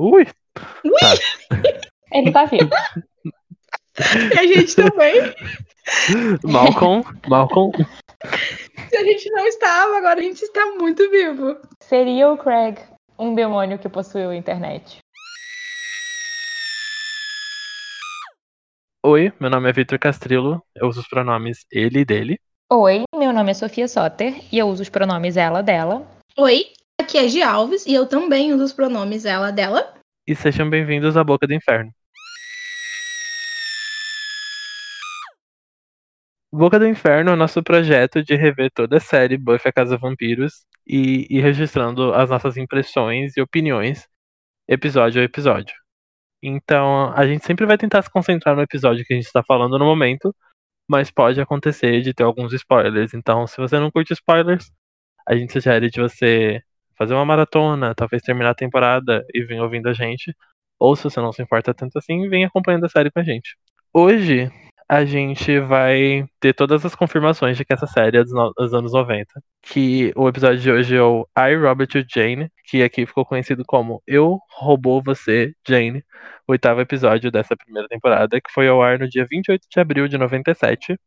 Ui! Ele tá vivo. E a gente também. Malcolm, Malcolm. Se a gente não estava, agora a gente está muito vivo. Seria o Craig um demônio que possuiu a internet? Oi, meu nome é Vitor Castrillo. Eu uso os pronomes ele e dele. Oi, meu nome é Sofia Soter e eu uso os pronomes ela, dela. Oi, aqui é Gi Alves e eu também uso os pronomes ela, dela. E sejam bem-vindos à Boca do Inferno. Boca do Inferno é nosso projeto de rever toda a série Buffy a Casa Vampiros e ir registrando as nossas impressões e opiniões episódio a episódio. Então, a gente sempre vai tentar se concentrar no episódio que a gente está falando no momento, mas pode acontecer de ter alguns spoilers. Então, se você não curte spoilers, a gente sugere de você fazer uma maratona, talvez terminar a temporada e vir ouvindo a gente. Ou se você não se importa tanto assim, vem acompanhando a série com a gente. Hoje a gente vai ter todas as confirmações de que essa série é dos, no- dos anos 90. Que o episódio de hoje é o I, Robert You Jane, que aqui ficou conhecido como Eu Roubou Você, Jane, o oitavo episódio dessa primeira temporada, que foi ao ar no dia 28 de abril de 97.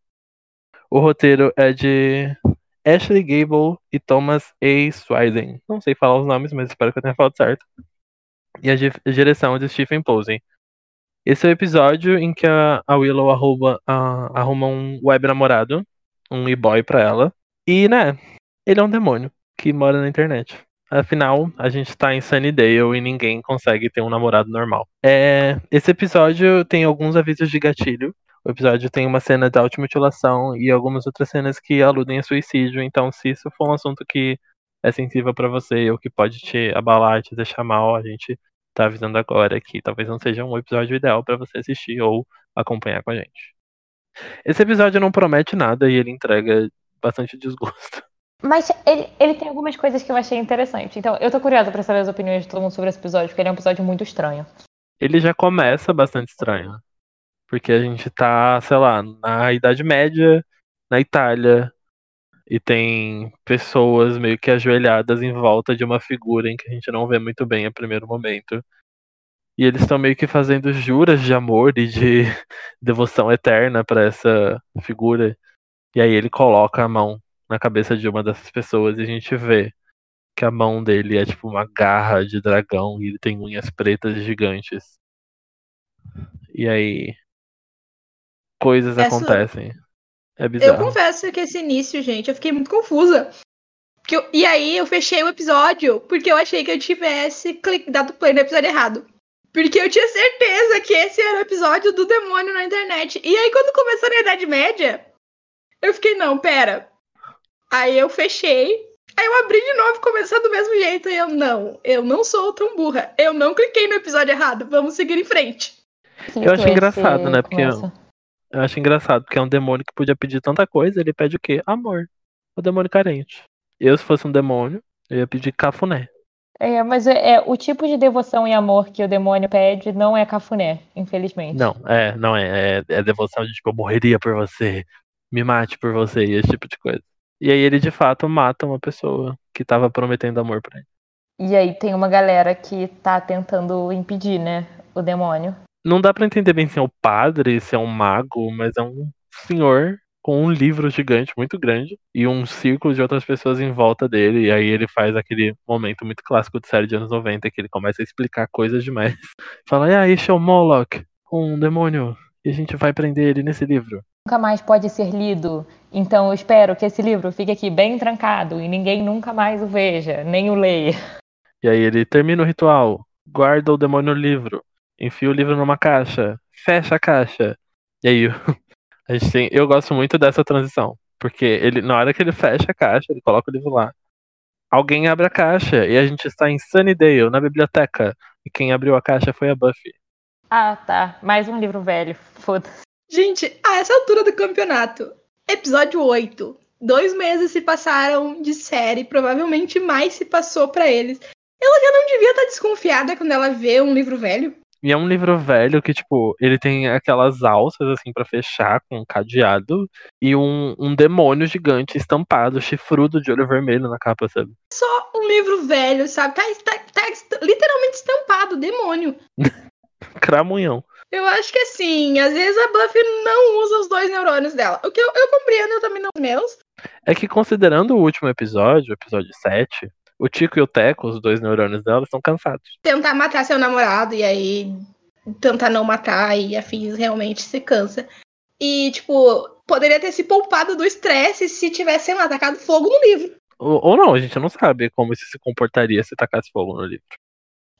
O roteiro é de Ashley Gable e Thomas A. Swiden. Não sei falar os nomes, mas espero que eu tenha falado certo. E a di- direção de Stephen Posey. Esse é o episódio em que a, Willow a- arruma um web namorado, um e-boy pra ela. E, né, ele é um demônio que mora na internet. Afinal, a gente tá em Sunnydale e ninguém consegue ter um namorado normal. É, esse episódio tem alguns avisos de gatilho. O episódio tem uma cena de automutilação e algumas outras cenas que aludem a suicídio. Então, se isso for um assunto que é sensível pra você ou que pode te abalar, te deixar mal, a gente tá avisando agora que talvez não seja um episódio ideal pra você assistir ou acompanhar com a gente. Esse episódio não promete nada e ele entrega bastante desgosto. Mas ele, ele tem algumas coisas que eu achei interessante. Então, eu tô curiosa pra saber as opiniões de todo mundo sobre esse episódio, porque ele é um episódio muito estranho. Ele já começa bastante estranho. Porque a gente tá, sei lá, na Idade Média, na Itália, e tem pessoas meio que ajoelhadas em volta de uma figura em que a gente não vê muito bem a primeiro momento. E eles estão meio que fazendo juras de amor e de devoção eterna pra essa figura. E aí ele coloca a mão na cabeça de uma dessas pessoas e a gente vê que a mão dele é tipo uma garra de dragão e ele tem unhas pretas gigantes. E aí coisas Essa- acontecem. É Eu bizarro. confesso que esse início, gente, eu fiquei muito confusa. Eu- e aí eu fechei o episódio porque eu achei que eu tivesse clic- dado play no episódio errado. Porque eu tinha certeza que esse era o episódio do demônio na internet. E aí, quando começou na Idade Média, eu fiquei, não, pera. Aí eu fechei. Aí eu abri de novo, começou do mesmo jeito. E eu, não, eu não sou tão burra. Eu não cliquei no episódio errado. Vamos seguir em frente. Eu acho engraçado, né, porque-. Eu acho engraçado, porque é um demônio que podia pedir tanta coisa, ele pede o quê? Amor. O demônio carente. Eu, se fosse um demônio, eu ia pedir cafuné. É, mas é, é, o tipo de devoção e amor que o demônio pede não é cafuné, infelizmente. Não, é, não é. É, é devoção de tipo, eu morreria por você, me mate por você, e esse tipo de coisa. E aí ele de fato mata uma pessoa que tava prometendo amor pra ele. E aí tem uma galera que tá tentando impedir, né, o demônio. Não dá pra entender bem se é um padre, se é um mago, mas é um senhor com um livro gigante, muito grande, e um círculo de outras pessoas em volta dele. E aí ele faz aquele momento muito clássico de série de anos 90, que ele começa a explicar coisas demais. Fala, e aí, é o Moloch, um demônio, e a gente vai prender ele nesse livro. Nunca mais pode ser lido. Então eu espero que esse livro fique aqui bem trancado e ninguém nunca mais o veja, nem o leia. E aí ele termina o ritual, guarda o demônio no livro, enfia o livro numa caixa, fecha a caixa. E aí a gente tem, eu gosto muito dessa transição, porque ele na hora que ele fecha a caixa, ele coloca o livro lá. Alguém abre a caixa e a gente está em Sunnydale, na biblioteca, e quem abriu a caixa foi a Buffy. Ah, tá. Mais um livro velho. Foda-se. Gente, a essa altura do campeonato, episódio 8. Dois meses se passaram de série, provavelmente mais se passou pra eles. Ela já não devia estar desconfiada quando ela vê um livro velho. E é um livro velho que, tipo, ele tem aquelas alças, assim, para fechar com um cadeado e um, um demônio gigante estampado, chifrudo de olho vermelho na capa, sabe? Só um livro velho, sabe? Tá, tá, tá literalmente estampado, demônio. Cramunhão. Eu acho que assim, às vezes a Buffy não usa os dois neurônios dela. O que eu, eu compreendo, eu também não os meus. É que considerando o último episódio, o episódio 7, o Tico e o Teco, os dois neurônios dela, estão cansados. Tentar matar seu namorado e aí tentar não matar e afins realmente se cansa. E, tipo, poderia ter se poupado do estresse se tivesse sendo atacado fogo no livro. Ou, ou não, a gente não sabe como isso se comportaria se tacasse fogo no livro.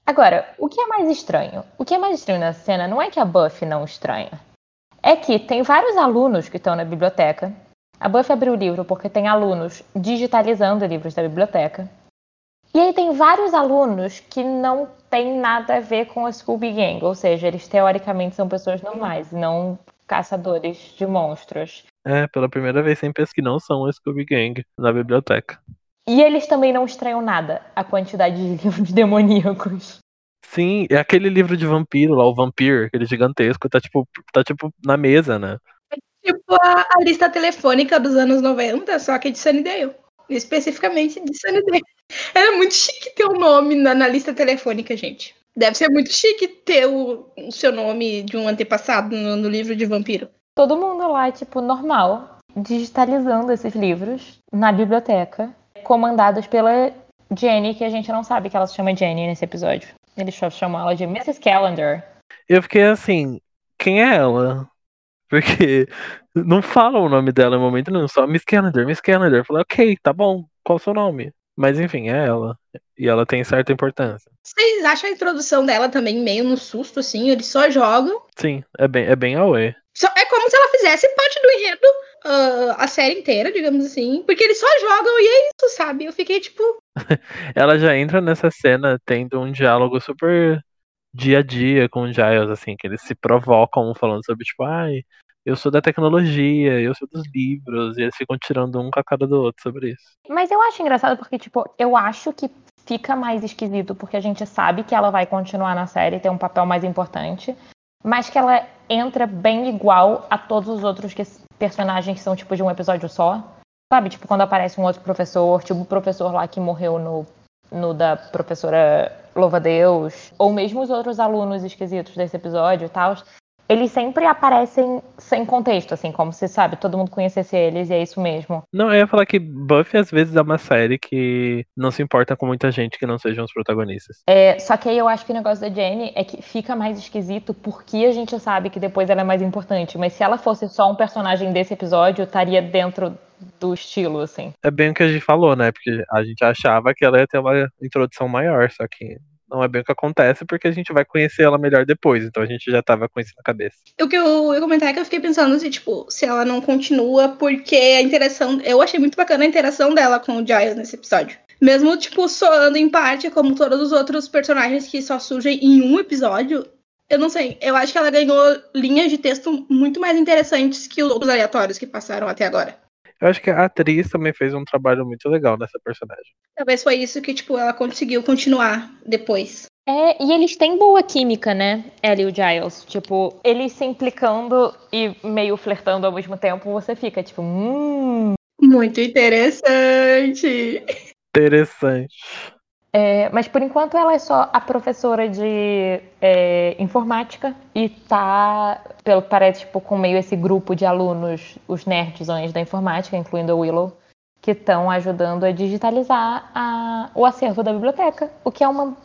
Agora, o que é mais estranho? O que é mais estranho nessa cena não é que a Buffy não estranha. É que tem vários alunos que estão na biblioteca. A Buffy abriu o livro porque tem alunos digitalizando livros da biblioteca. E aí tem vários alunos que não tem nada a ver com a Scooby Gang, ou seja, eles teoricamente são pessoas normais, não caçadores de monstros. É, pela primeira vez sem pensa que não são a Scooby Gang na biblioteca. E eles também não estranham nada, a quantidade de livros demoníacos. Sim, é aquele livro de vampiro lá, o Vampir, aquele gigantesco, tá tipo, tá tipo na mesa, né? Tipo a, a lista telefônica dos anos 90, só que de Sunnydale. Especificamente de Sunnydale. Era muito chique ter o um nome na, na, lista telefônica, gente. Deve ser muito chique ter o, o seu nome de um antepassado no, no livro de vampiro. Todo mundo lá, tipo, normal, digitalizando esses livros na biblioteca, comandados pela Jenny, que a gente não sabe que ela se chama Jenny nesse episódio. Eles só chamam ela de Mrs. Calendar. Eu fiquei assim, quem é ela? Porque não falam o nome dela em momento nenhum, só Miss Calendar, Miss Calendar. Eu falei, ok, tá bom, qual o seu nome? Mas enfim, é ela. E ela tem certa importância. Vocês acham a introdução dela também meio no susto, assim? Eles só jogam. Sim, é bem, é bem away. É como se ela fizesse parte do enredo uh, a série inteira, digamos assim. Porque eles só jogam e é isso, sabe? Eu fiquei tipo. ela já entra nessa cena tendo um diálogo super dia a dia com o Giles, assim, que eles se provocam falando sobre, tipo, ai, eu sou da tecnologia, eu sou dos livros, e eles ficam tirando um com a cara do outro sobre isso. Mas eu acho engraçado porque, tipo, eu acho que fica mais esquisito porque a gente sabe que ela vai continuar na série, ter um papel mais importante, mas que ela entra bem igual a todos os outros que, personagens que são, tipo, de um episódio só. Sabe, tipo, quando aparece um outro professor, tipo o professor lá que morreu no, no da professora Louva Deus, ou mesmo os outros alunos esquisitos desse episódio e tal, eles sempre aparecem sem contexto, assim, como se, sabe, todo mundo conhecesse eles e é isso mesmo. Não, eu ia falar que Buffy às vezes é uma série que não se importa com muita gente que não sejam os protagonistas. É, só que aí eu acho que o negócio da Jenny é que fica mais esquisito porque a gente sabe que depois ela é mais importante, mas se ela fosse só um personagem desse episódio, estaria dentro do estilo, assim. É bem o que a gente falou, né? Porque a gente achava que ela ia ter uma introdução maior, só que não é bem o que acontece, porque a gente vai conhecer ela melhor depois, então a gente já tava com isso na cabeça. O que eu ia comentar é que eu fiquei pensando assim, tipo, se ela não continua, porque a interação. Eu achei muito bacana a interação dela com o Giles nesse episódio. Mesmo, tipo, soando em parte, como todos os outros personagens que só surgem em um episódio, eu não sei. Eu acho que ela ganhou linhas de texto muito mais interessantes que os outros aleatórios que passaram até agora. Eu acho que a atriz também fez um trabalho muito legal nessa personagem. Talvez foi isso que, tipo, ela conseguiu continuar depois. É, e eles têm boa química, né? Ela e o Giles. Tipo, eles se implicando e meio flertando ao mesmo tempo, você fica, tipo, hum. Muito interessante. Interessante. É, mas por enquanto ela é só a professora de é, informática e tá, pelo parece, tipo, com meio esse grupo de alunos, os nerdzões da informática, incluindo a Willow, que estão ajudando a digitalizar a, o acervo da biblioteca, o que é uma,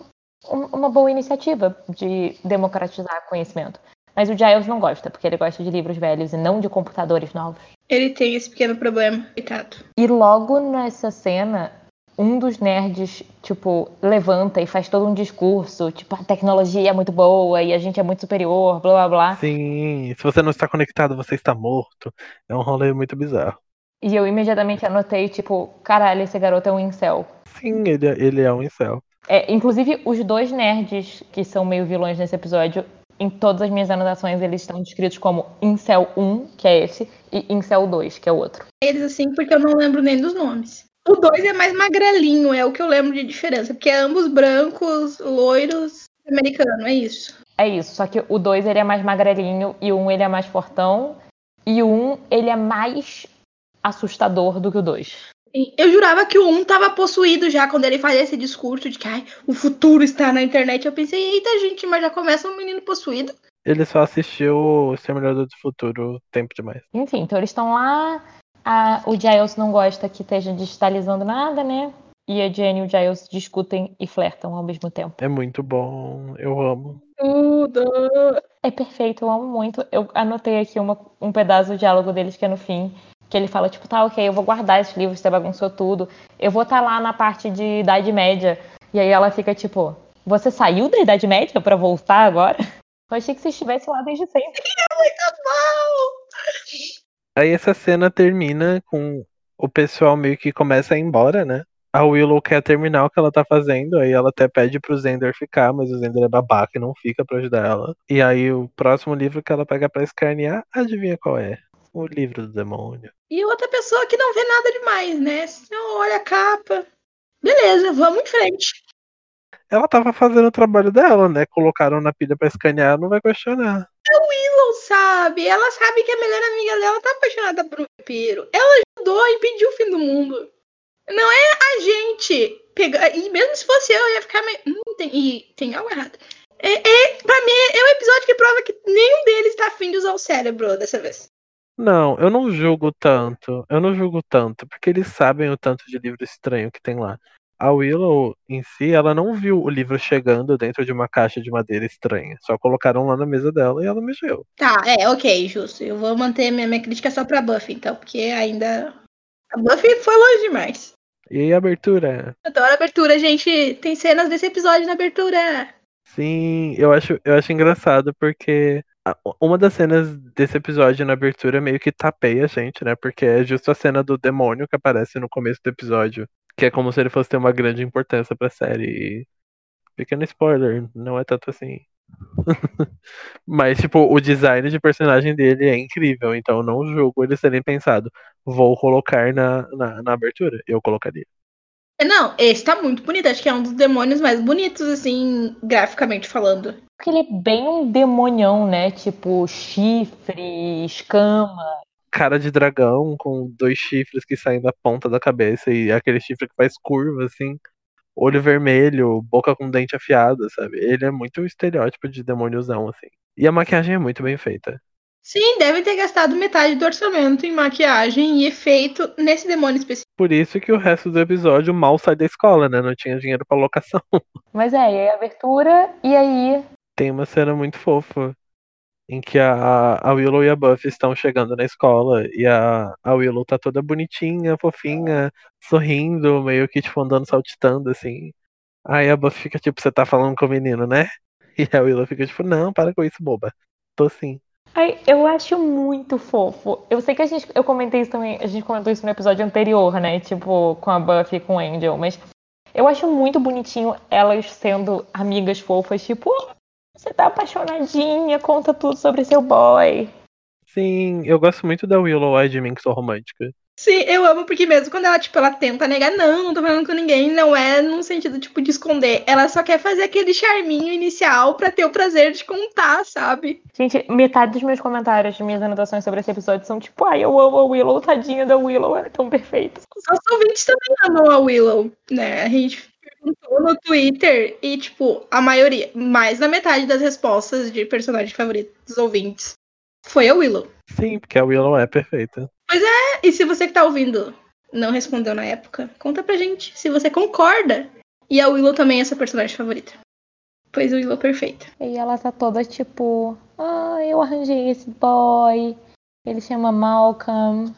uma boa iniciativa de democratizar conhecimento. Mas o Giles não gosta, porque ele gosta de livros velhos e não de computadores novos. Ele tem esse pequeno problema, coitado. E logo nessa cena, um dos nerds, tipo, levanta e faz todo um discurso, tipo, a tecnologia é muito boa e a gente é muito superior, blá blá blá. Sim, se você não está conectado, você está morto. É um rolê muito bizarro. E eu imediatamente anotei, tipo, caralho, esse garoto é um incel. Sim, ele, é, ele é um incel. É, inclusive, os dois nerds que são meio vilões nesse episódio, em todas as minhas anotações, eles estão descritos como Incel 1, que é esse, e Incel 2, que é o outro. Eles, assim, porque eu não lembro nem dos nomes. O 2 é mais magrelinho, é o que eu lembro de diferença. Porque é ambos brancos, loiros, americano, é isso. É isso, só que o 2 ele é mais magrelinho e o 1 um, ele é mais fortão. E o 1 um, ele é mais assustador do que o 2. Eu jurava que o 1 um tava possuído já quando ele fazia esse discurso de que ai, o futuro está na internet. Eu pensei, eita gente, mas já começa um menino possuído. Ele só assistiu o Exterminador do Futuro tempo demais. Enfim, então eles estão lá. A, o Giles não gosta que esteja digitalizando nada, né? E a Jenny e o Giles discutem e flertam ao mesmo tempo. É muito bom, eu amo. Tudo! É perfeito, eu amo muito. Eu anotei aqui uma, um pedaço do diálogo deles que é no fim. Que ele fala, tipo, tá, ok, eu vou guardar esses livros, você bagunçou tudo. Eu vou estar tá lá na parte de Idade Média. E aí ela fica, tipo, você saiu da Idade Média para voltar agora? Eu achei que você estivesse lá desde sempre. É muito bom! Aí essa cena termina com o pessoal meio que começa a ir embora, né? A Willow quer terminar o que ela tá fazendo, aí ela até pede pro Zender ficar, mas o Zender é babaca e não fica pra ajudar ela. E aí o próximo livro que ela pega pra escanear, adivinha qual é? O livro do demônio. E outra pessoa que não vê nada demais, né? Não olha a capa. Beleza, vamos em frente. Ela tava fazendo o trabalho dela, né? Colocaram na pilha pra escanear, não vai questionar. É o Willow, sabe? Ela sabe que a melhor amiga dela tá apaixonada por um vampiro. Ela ajudou a impedir o fim do mundo. Não é a gente pegar. E mesmo se fosse eu, eu ia ficar meio. Hum, tem, e tem algo errado. É, é, pra mim, é um episódio que prova que nenhum deles tá afim de usar o cérebro dessa vez. Não, eu não julgo tanto. Eu não julgo tanto, porque eles sabem o tanto de livro estranho que tem lá. A Willow, em si, ela não viu o livro chegando dentro de uma caixa de madeira estranha. Só colocaram lá na mesa dela e ela mexeu. Tá, é, ok, justo. Eu vou manter minha, minha crítica só pra Buffy, então, porque ainda. A Buffy foi longe demais. E a abertura? Adoro a abertura, gente. Tem cenas desse episódio na abertura. Sim, eu acho, eu acho engraçado porque uma das cenas desse episódio na abertura meio que tapeia a gente, né? Porque é justo a cena do demônio que aparece no começo do episódio. Que é como se ele fosse ter uma grande importância pra série. Pequeno spoiler, não é tanto assim. Mas, tipo, o design de personagem dele é incrível, então não julgo eles terem pensado, vou colocar na, na, na abertura. Eu colocaria. Não, esse tá muito bonito. Acho que é um dos demônios mais bonitos, assim, graficamente falando. Porque ele é bem um demonião, né? Tipo, chifre, escama. Cara de dragão com dois chifres que saem da ponta da cabeça e aquele chifre que faz curva, assim olho vermelho, boca com dente afiado, sabe? Ele é muito o estereótipo de demôniozão, assim. E a maquiagem é muito bem feita. Sim, devem ter gastado metade do orçamento em maquiagem e efeito nesse demônio específico. Por isso que o resto do episódio mal sai da escola, né? Não tinha dinheiro pra locação. Mas é, e aí a abertura, e aí. Tem uma cena muito fofa em que a, a Willow e a Buffy estão chegando na escola e a, a Willow tá toda bonitinha, fofinha, sorrindo, meio que tipo andando saltitando assim. Aí a Buffy fica tipo, você tá falando com o menino, né? E a Willow fica tipo, não, para com isso, boba. Tô sim. Ai, eu acho muito fofo. Eu sei que a gente, eu comentei isso também, a gente comentou isso no episódio anterior, né? Tipo, com a Buffy e com o Angel, mas eu acho muito bonitinho elas sendo amigas fofas, tipo, você tá apaixonadinha, conta tudo sobre seu boy. Sim, eu gosto muito da Willow ai de mim que sou romântica. Sim, eu amo porque mesmo quando ela, tipo, ela tenta negar, não, não tô falando com ninguém, não é num sentido, tipo, de esconder. Ela só quer fazer aquele charminho inicial para ter o prazer de contar, sabe? Gente, metade dos meus comentários, das minhas anotações sobre esse episódio são tipo, ai, eu amo a Willow, tadinha da Willow, ela é tão perfeita. Os nossos ouvintes também amam a Willow, né? A gente perguntou no Twitter e, tipo, a maioria, mais da metade das respostas de personagem favorito dos ouvintes foi a Willow. Sim, porque a Willow é perfeita. Pois é, e se você que tá ouvindo não respondeu na época, conta pra gente se você concorda. E a Willow também é sua personagem favorita. Pois a Willow é perfeita. E ela tá toda tipo, ah, eu arranjei esse boy, ele chama Malcolm,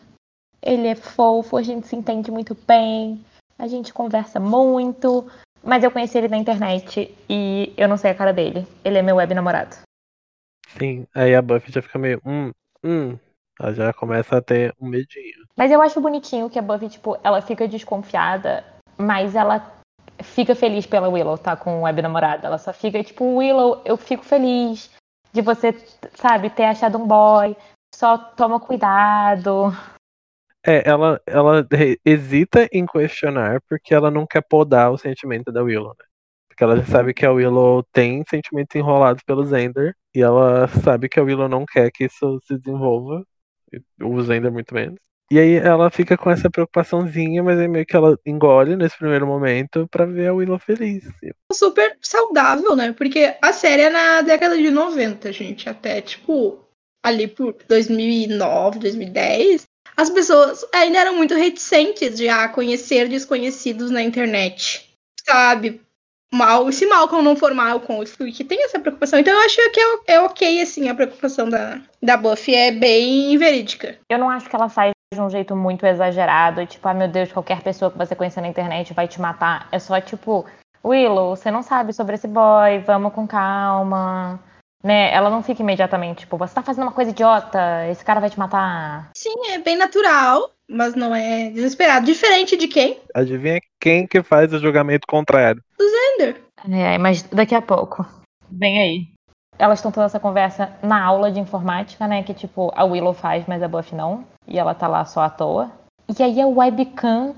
ele é fofo, a gente se entende muito bem, a gente conversa muito, mas eu conheci ele na internet e eu não sei a cara dele. Ele é meu web namorado. Sim, aí a Buffy já fica meio, hum, hum. Ela já começa a ter um medinho. Mas eu acho bonitinho que a Buffy, tipo, ela fica desconfiada, mas ela fica feliz pela Willow, tá? Com o web namorado. Ela só fica, tipo, Willow, eu fico feliz de você, sabe, ter achado um boy. Só toma cuidado. É, ela, ela hesita em questionar porque ela não quer podar o sentimento da Willow, né? Porque ela já sabe que a Willow tem sentimentos enrolados pelo Zender. E ela sabe que a Willow não quer que isso se desenvolva. O Zender muito menos. E aí ela fica com essa preocupaçãozinha, mas aí meio que ela engole nesse primeiro momento pra ver a Willow feliz. Super saudável, né? Porque a série é na década de 90, gente. Até, tipo, ali por 2009, 2010. As pessoas ainda eram muito reticentes de a conhecer desconhecidos na internet. Sabe? mal, se Malcolm não for Malcolm, que tem essa preocupação. Então eu acho que é, é ok, assim, a preocupação da, da Buffy é bem verídica. Eu não acho que ela faz de um jeito muito exagerado, tipo, ah, meu Deus, qualquer pessoa que você conhecer na internet vai te matar. É só tipo, Willow, você não sabe sobre esse boy, vamos com calma. Né? Ela não fica imediatamente, tipo, você tá fazendo uma coisa idiota, esse cara vai te matar. Sim, é bem natural, mas não é desesperado. Diferente de quem? Adivinha quem que faz o julgamento contrário? Do Zender. É, mas daqui a pouco. Vem aí. Elas estão tendo essa conversa na aula de informática, né? Que tipo, a Willow faz, mas a Buffy não. E ela tá lá só à toa. E aí a webcam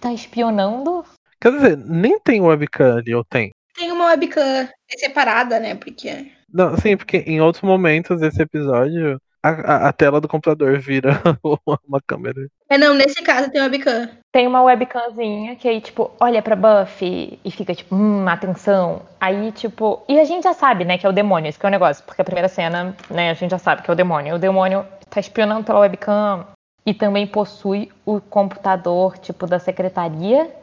tá espionando. Quer dizer, nem tem webcam ali, ou tem? Tem uma webcam separada, né? Porque não, sim, porque em outros momentos desse episódio, a, a, a tela do computador vira uma câmera. É, não, nesse caso tem webcam. Tem uma webcamzinha que aí, tipo, olha pra Buffy e fica, tipo, hum, atenção. Aí, tipo. E a gente já sabe, né, que é o demônio, esse que é o negócio. Porque a primeira cena, né, a gente já sabe que é o demônio. O demônio tá espionando pela webcam e também possui o computador, tipo, da secretaria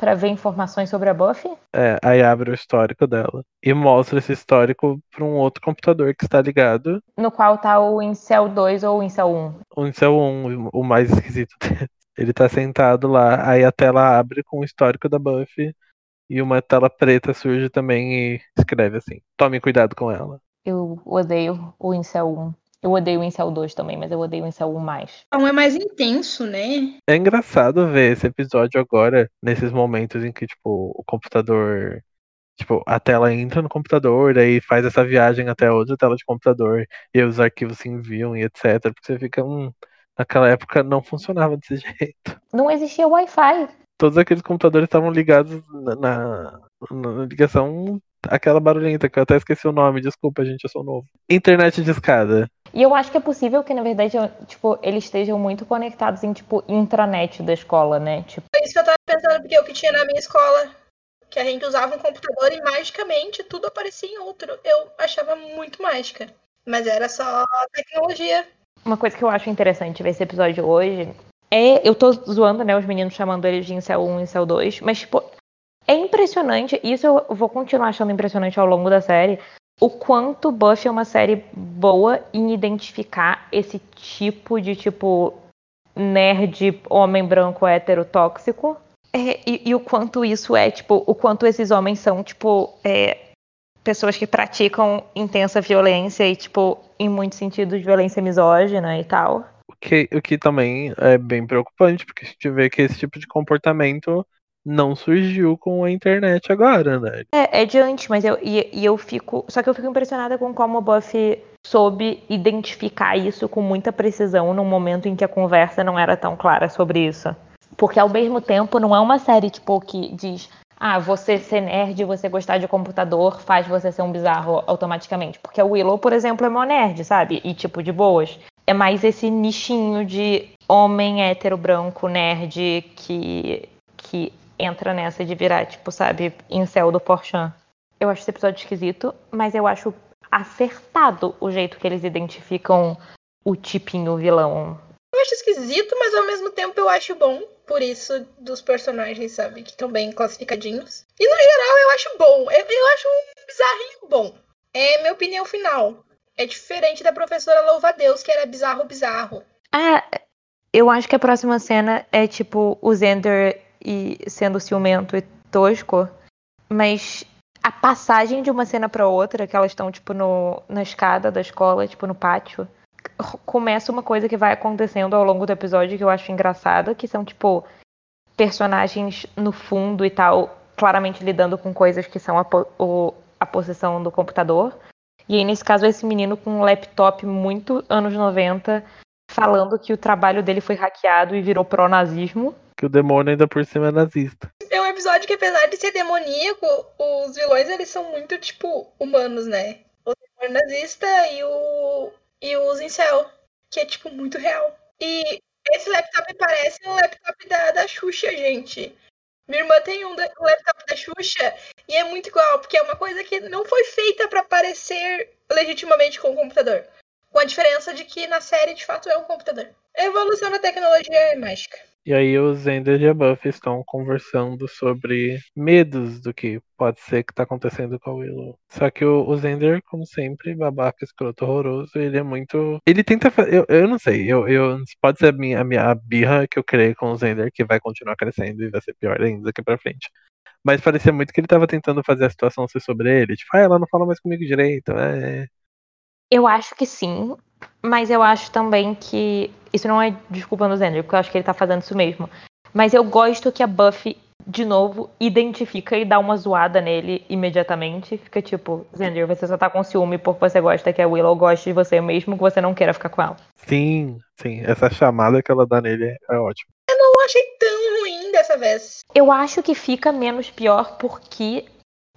para ver informações sobre a Buffy? É, aí abre o histórico dela e mostra esse histórico para um outro computador que está ligado. No qual tá o Incel 2 ou o Incel 1? O Incel 1, o mais esquisito. Ele tá sentado lá, aí a tela abre com o histórico da Buffy e uma tela preta surge também e escreve assim: tome cuidado com ela. Eu odeio o Incel 1. Eu odeio o Incel 2 também, mas eu odeio o Incel 1 mais. Um é mais intenso, né? É engraçado ver esse episódio agora, nesses momentos em que, tipo, o computador. Tipo, a tela entra no computador, daí faz essa viagem até outra tela de computador, e aí os arquivos se enviam e etc. Porque você fica, hum, naquela época não funcionava desse jeito. Não existia Wi-Fi. Todos aqueles computadores estavam ligados na, na, na ligação aquela barulhenta, que eu até esqueci o nome, desculpa, gente, eu sou novo. Internet de escada. E eu acho que é possível que, na verdade, tipo, eles estejam muito conectados em, tipo, intranet da escola, né? Tipo... É isso que eu tava pensando, porque o que tinha na minha escola, que a gente usava um computador e magicamente tudo aparecia em outro. Eu achava muito mágica. Mas era só tecnologia. Uma coisa que eu acho interessante ver esse episódio hoje é. Eu tô zoando, né? Os meninos chamando eles de Incel 1 e Incel 2, mas, tipo, é impressionante, isso eu vou continuar achando impressionante ao longo da série, o quanto Buffy é uma série boa em identificar esse tipo de tipo nerd, homem branco, hétero, tóxico. É, e, e, o quanto isso é, tipo, o quanto esses homens são, tipo, é, pessoas que praticam intensa violência e, tipo, em muitos sentidos, violência misógina e tal. O que, o que também é bem preocupante, porque a gente vê que esse tipo de comportamento não surgiu com a internet agora, né? É, é de mas eu, e, e, eu fico. Só que eu fico impressionada com como o Buffy soube identificar isso com muita precisão num momento em que a conversa não era tão clara sobre isso. Porque ao mesmo tempo não é uma série, tipo, que diz. Ah, você ser nerd, você gostar de computador, faz você ser um bizarro automaticamente. Porque a Willow, por exemplo, é mó nerd, sabe? E tipo, de boas. É mais esse nichinho de homem hétero branco nerd que, que entra nessa de virar, tipo, sabe, incel do Forchan. Eu acho esse episódio esquisito, mas eu acho acertado o jeito que eles identificam o tipinho vilão. Eu acho esquisito, mas ao mesmo tempo eu acho bom. Por isso, dos personagens, sabe, que estão bem classificadinhos. E no geral eu acho bom. Eu, eu acho um bizarrinho bom. É minha opinião final. É diferente da professora Louva Deus, que era bizarro, bizarro. Ah, eu acho que a próxima cena é tipo o Zender e sendo ciumento e tosco, mas a passagem de uma cena para outra, que elas estão tipo no, na escada da escola, tipo no pátio, começa uma coisa que vai acontecendo ao longo do episódio que eu acho engraçada, que são tipo personagens no fundo e tal, claramente lidando com coisas que são a, o, a posição do computador. E aí, nesse caso, esse menino com um laptop muito anos 90, falando que o trabalho dele foi hackeado e virou pró-nazismo que o demônio ainda por cima é nazista. É um episódio que, apesar de ser demoníaco, os vilões eles são muito, tipo, humanos, né? O terror nazista e o. e o Zincel, que é, tipo, muito real. E esse laptop parece um laptop da, da Xuxa, gente. Minha irmã tem um, laptop da Xuxa e é muito igual, porque é uma coisa que não foi feita para parecer legitimamente com o computador. Com a diferença de que na série, de fato, é um computador. Evolução da tecnologia é mágica. E aí o Zender e a Buffy estão conversando sobre medos do que pode ser que tá acontecendo com a Willow. Só que o, o Zender, como sempre, babaca, escroto, horroroso, ele é muito. Ele tenta fazer. Eu, eu não sei, eu, eu, pode ser a minha, a minha a birra que eu criei com o Zender, que vai continuar crescendo e vai ser pior ainda daqui pra frente. Mas parecia muito que ele tava tentando fazer a situação ser sobre ele. Tipo, ah, ela não fala mais comigo direito. É. Eu acho que sim, mas eu acho também que. Isso não é desculpa no Zender, porque eu acho que ele tá fazendo isso mesmo. Mas eu gosto que a Buffy, de novo, identifica e dá uma zoada nele imediatamente. Fica tipo, Zender, você só tá com ciúme porque você gosta que a Willow goste de você, mesmo que você não queira ficar com ela. Sim, sim. Essa chamada que ela dá nele é ótima. Eu não achei tão ruim dessa vez. Eu acho que fica menos pior porque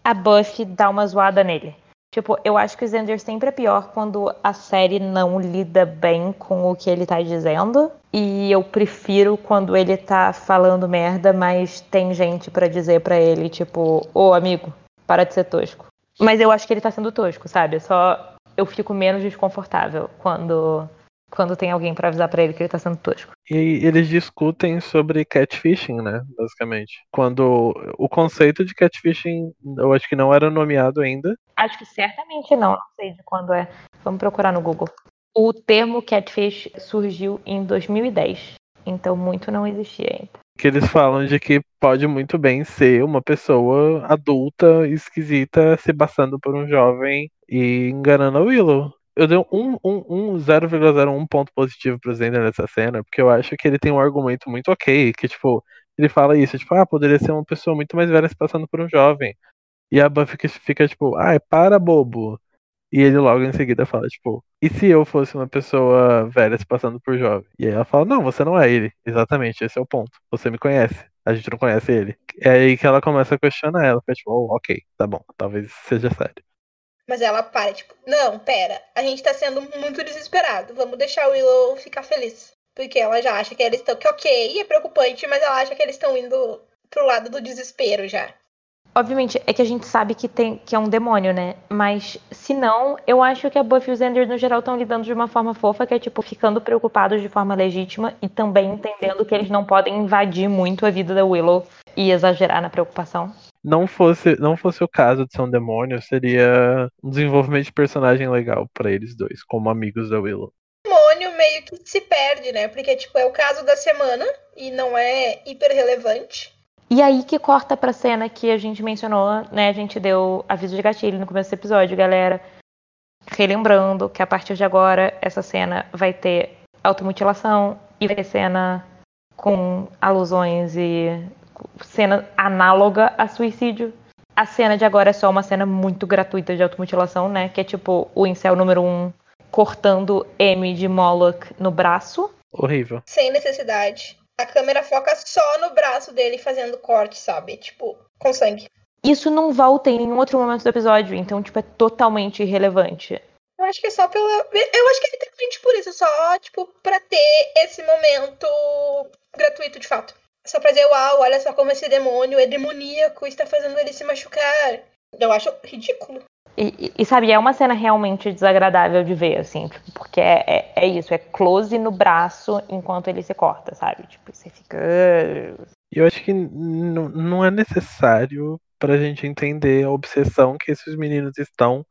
a Buffy dá uma zoada nele. Tipo, eu acho que o Xander sempre é pior quando a série não lida bem com o que ele tá dizendo. E eu prefiro quando ele tá falando merda, mas tem gente para dizer para ele, tipo, ô amigo, para de ser tosco. Mas eu acho que ele tá sendo tosco, sabe? Só eu fico menos desconfortável quando quando tem alguém para avisar para ele que ele tá sendo tosco. E eles discutem sobre catfishing, né, basicamente. Quando o conceito de catfishing, eu acho que não era nomeado ainda. Acho que certamente não, não sei de quando é. Vamos procurar no Google. O termo catfish surgiu em 2010, então muito não existia ainda. Que eles falam de que pode muito bem ser uma pessoa adulta, esquisita, se passando por um jovem e enganando a Willow eu dei um, um, um 0,01 ponto positivo pro Zender nessa cena, porque eu acho que ele tem um argumento muito ok, que, tipo, ele fala isso, tipo, ah, poderia ser uma pessoa muito mais velha se passando por um jovem. E a Buffy fica, tipo, ai, para, bobo. E ele logo em seguida fala, tipo, e se eu fosse uma pessoa velha se passando por jovem? E aí ela fala, não, você não é ele. Exatamente, esse é o ponto. Você me conhece. A gente não conhece ele. É aí que ela começa a questionar ela. Fica tipo, oh, ok, tá bom, talvez seja sério. Mas ela para, tipo, não, pera, a gente tá sendo muito desesperado. Vamos deixar o Willow ficar feliz. Porque ela já acha que eles estão. Que ok, é preocupante, mas ela acha que eles estão indo pro lado do desespero já. Obviamente, é que a gente sabe que, tem, que é um demônio, né? Mas, se não, eu acho que a Buffy e o Xander, no geral, estão lidando de uma forma fofa, que é, tipo, ficando preocupados de forma legítima e também entendendo que eles não podem invadir muito a vida da Willow e exagerar na preocupação não fosse, não fosse o caso de ser um demônio, seria um desenvolvimento de personagem legal para eles dois, como amigos da Willow. O demônio meio que se perde, né? Porque, tipo, é o caso da semana e não é hiper relevante. E aí que corta pra cena que a gente mencionou, né? A gente deu aviso de gatilho no começo do episódio, galera. Relembrando que a partir de agora, essa cena vai ter automutilação e vai ter cena com alusões e cena análoga a suicídio. A cena de agora é só uma cena muito gratuita de automutilação, né? Que é tipo o incel número um cortando M de Moloch no braço. Horrível. Sem necessidade. A câmera foca só no braço dele fazendo corte, sabe? Tipo, com sangue. Isso não volta em nenhum outro momento do episódio, então, tipo, é totalmente irrelevante. Eu acho que é só pela. Eu acho que é literalmente por isso, só, tipo, pra ter esse momento gratuito de fato. Só pra dizer, uau, olha só como esse demônio é demoníaco, está fazendo ele se machucar. Eu acho ridículo. E, e, sabe, é uma cena realmente desagradável de ver, assim, tipo, porque é, é, é, isso, é close no braço enquanto ele se corta, sabe? Tipo, você fica. Eu acho que não é necessário pra gente entender a obsessão que esses meninos estão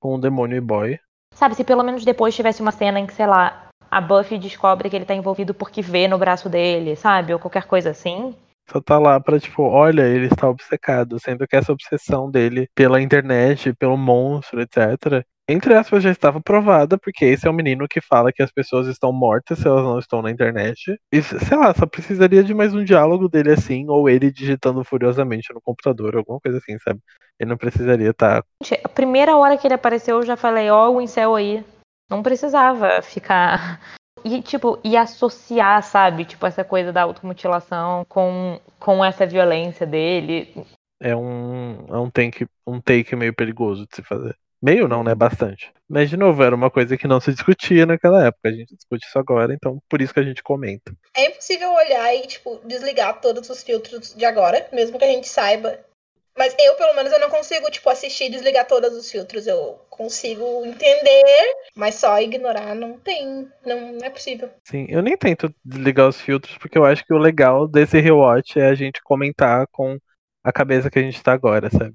com o demônio e boy. Sabe, se pelo menos depois tivesse uma cena em que, sei lá, a Buffy descobre que ele tá envolvido porque vê no braço dele, sabe? Ou qualquer coisa assim. Só tá lá pra, tipo, olha, ele está obcecado, sendo que essa obsessão dele pela internet, pelo monstro, etc., entre aspas, já estava provada, porque esse é o menino que fala que as pessoas estão mortas se elas não estão na internet. E, sei lá, só precisaria de mais um diálogo dele assim, ou ele digitando furiosamente no computador, alguma coisa assim, sabe? Ele não precisaria estar. Tá... A primeira hora que ele apareceu, eu já falei, ó, oh, o incel aí. Não precisava ficar. e tipo, e associar, sabe, tipo, essa coisa da automutilação com, com essa violência dele. É um, é um take, um take meio perigoso de se fazer. Meio não, né? Bastante. Mas, de novo, era uma coisa que não se discutia naquela época. A gente discute isso agora, então por isso que a gente comenta. É impossível olhar e, tipo, desligar todos os filtros de agora, mesmo que a gente saiba. Mas eu, pelo menos, eu não consigo, tipo, assistir e desligar todos os filtros. Eu consigo entender, mas só ignorar não tem. Não, não é possível. Sim, eu nem tento desligar os filtros, porque eu acho que o legal desse rewatch é a gente comentar com a cabeça que a gente tá agora, sabe?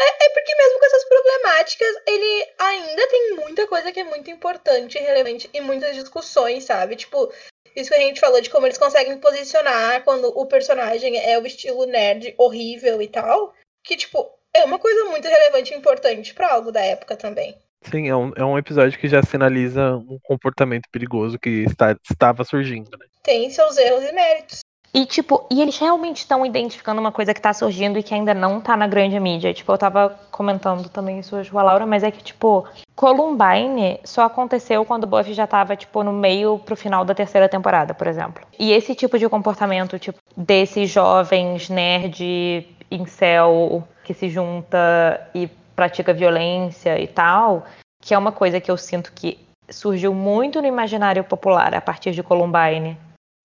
É, é porque mesmo com essas problemáticas, ele ainda tem muita coisa que é muito importante e relevante e muitas discussões, sabe? Tipo, isso que a gente falou de como eles conseguem posicionar quando o personagem é o estilo nerd horrível e tal. Que, tipo, é uma coisa muito relevante e importante para algo da época também. Sim, é um, é um episódio que já sinaliza um comportamento perigoso que está, estava surgindo, né? Tem seus erros e méritos. E, tipo, e eles realmente estão identificando uma coisa que tá surgindo e que ainda não tá na grande mídia. Tipo, eu tava comentando também isso hoje com a Laura, mas é que, tipo, Columbine só aconteceu quando o Buffy já tava, tipo, no meio pro final da terceira temporada, por exemplo. E esse tipo de comportamento, tipo, desses jovens nerd, incel, que se junta e pratica violência e tal, que é uma coisa que eu sinto que surgiu muito no imaginário popular a partir de Columbine,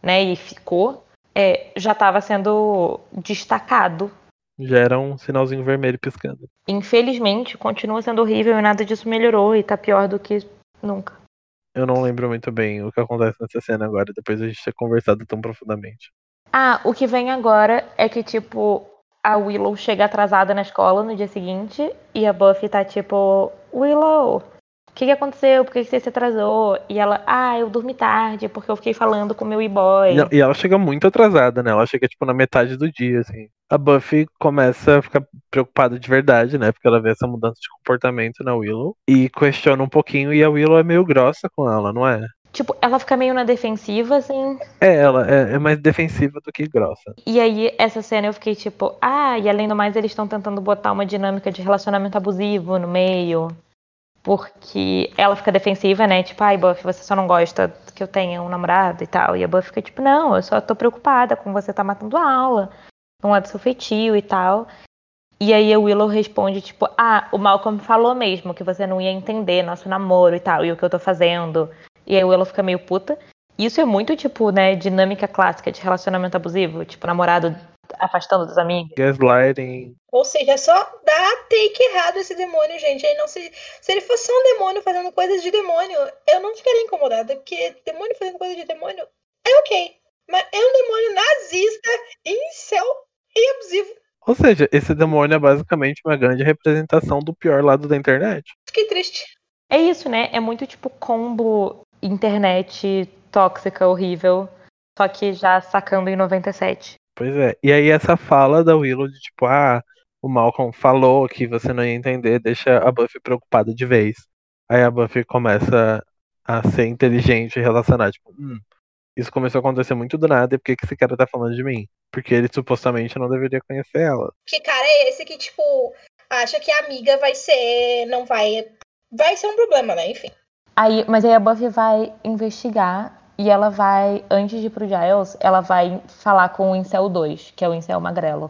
né? E ficou é, já estava sendo destacado. Já era um sinalzinho vermelho piscando. Infelizmente, continua sendo horrível e nada disso melhorou e tá pior do que nunca. Eu não lembro muito bem o que acontece nessa cena agora, depois a gente ter conversado tão profundamente. Ah, o que vem agora é que, tipo, a Willow chega atrasada na escola no dia seguinte e a Buffy tá tipo, Willow, o que, que aconteceu? Por que, que você se atrasou? E ela, ah, eu dormi tarde porque eu fiquei falando com meu e-boy. E ela chega muito atrasada, né? Ela chega, tipo, na metade do dia, assim. A Buffy começa a ficar preocupada de verdade, né? Porque ela vê essa mudança de comportamento na Willow. E questiona um pouquinho, e a Willow é meio grossa com ela, não é? Tipo, ela fica meio na defensiva, assim. É, ela é, é, mais defensiva do que grossa. E aí, essa cena eu fiquei tipo, ah, e além do mais, eles estão tentando botar uma dinâmica de relacionamento abusivo no meio. Porque ela fica defensiva, né? Tipo, ai, Buffy, você só não gosta que eu tenha um namorado e tal. E a Buffy fica tipo, não, eu só tô preocupada com você tá matando a aula. Não é do seu feitio e tal. E aí a Willow responde, tipo, ah, o Malcolm falou mesmo que você não ia entender nosso namoro e tal, e o que eu tô fazendo. E aí a Willow fica meio puta. Isso é muito, tipo, né, dinâmica clássica de relacionamento abusivo. Tipo, namorado afastando dos amigos. Gaslighting. Ou seja, é só dá take errado esse demônio, gente. Aí não se, se ele fosse um demônio fazendo coisas de demônio, eu não ficaria incomodada, porque demônio fazendo coisas de demônio é ok. Mas é um demônio nazista, incel e abusivo. Ou seja, esse demônio é basicamente uma grande representação do pior lado da internet. Fiquei triste. É isso, né? É muito tipo combo internet tóxica, horrível. Só que já sacando em 97. Pois é. E aí essa fala da Willow de tipo, ah, o Malcolm falou que você não ia entender, deixa a Buffy preocupada de vez. Aí a Buffy começa a ser inteligente e relacionar, tipo, hum, isso começou a acontecer muito do nada, e por que, que esse cara tá falando de mim? Porque ele supostamente não deveria conhecer ela. Que cara é esse que, tipo, acha que a amiga vai ser. não vai. Vai ser um problema, né? Enfim. Aí, mas aí a Buffy vai investigar e ela vai, antes de ir pro Giles, ela vai falar com o Incel 2, que é o Incel Magrelo.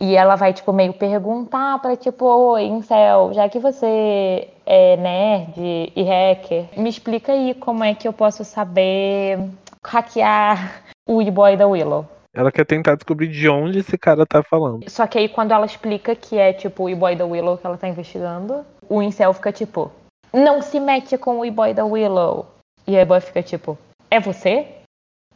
E ela vai, tipo, meio perguntar pra, tipo, oi, Incel, já que você é nerd e hacker, me explica aí como é que eu posso saber hackear o e-boy da Willow. Ela quer tentar descobrir de onde esse cara tá falando. Só que aí quando ela explica que é, tipo, o e-boy da Willow que ela tá investigando, o Incel fica, tipo, não se mete com o e-boy da Willow. E a e-boy fica, tipo, é você?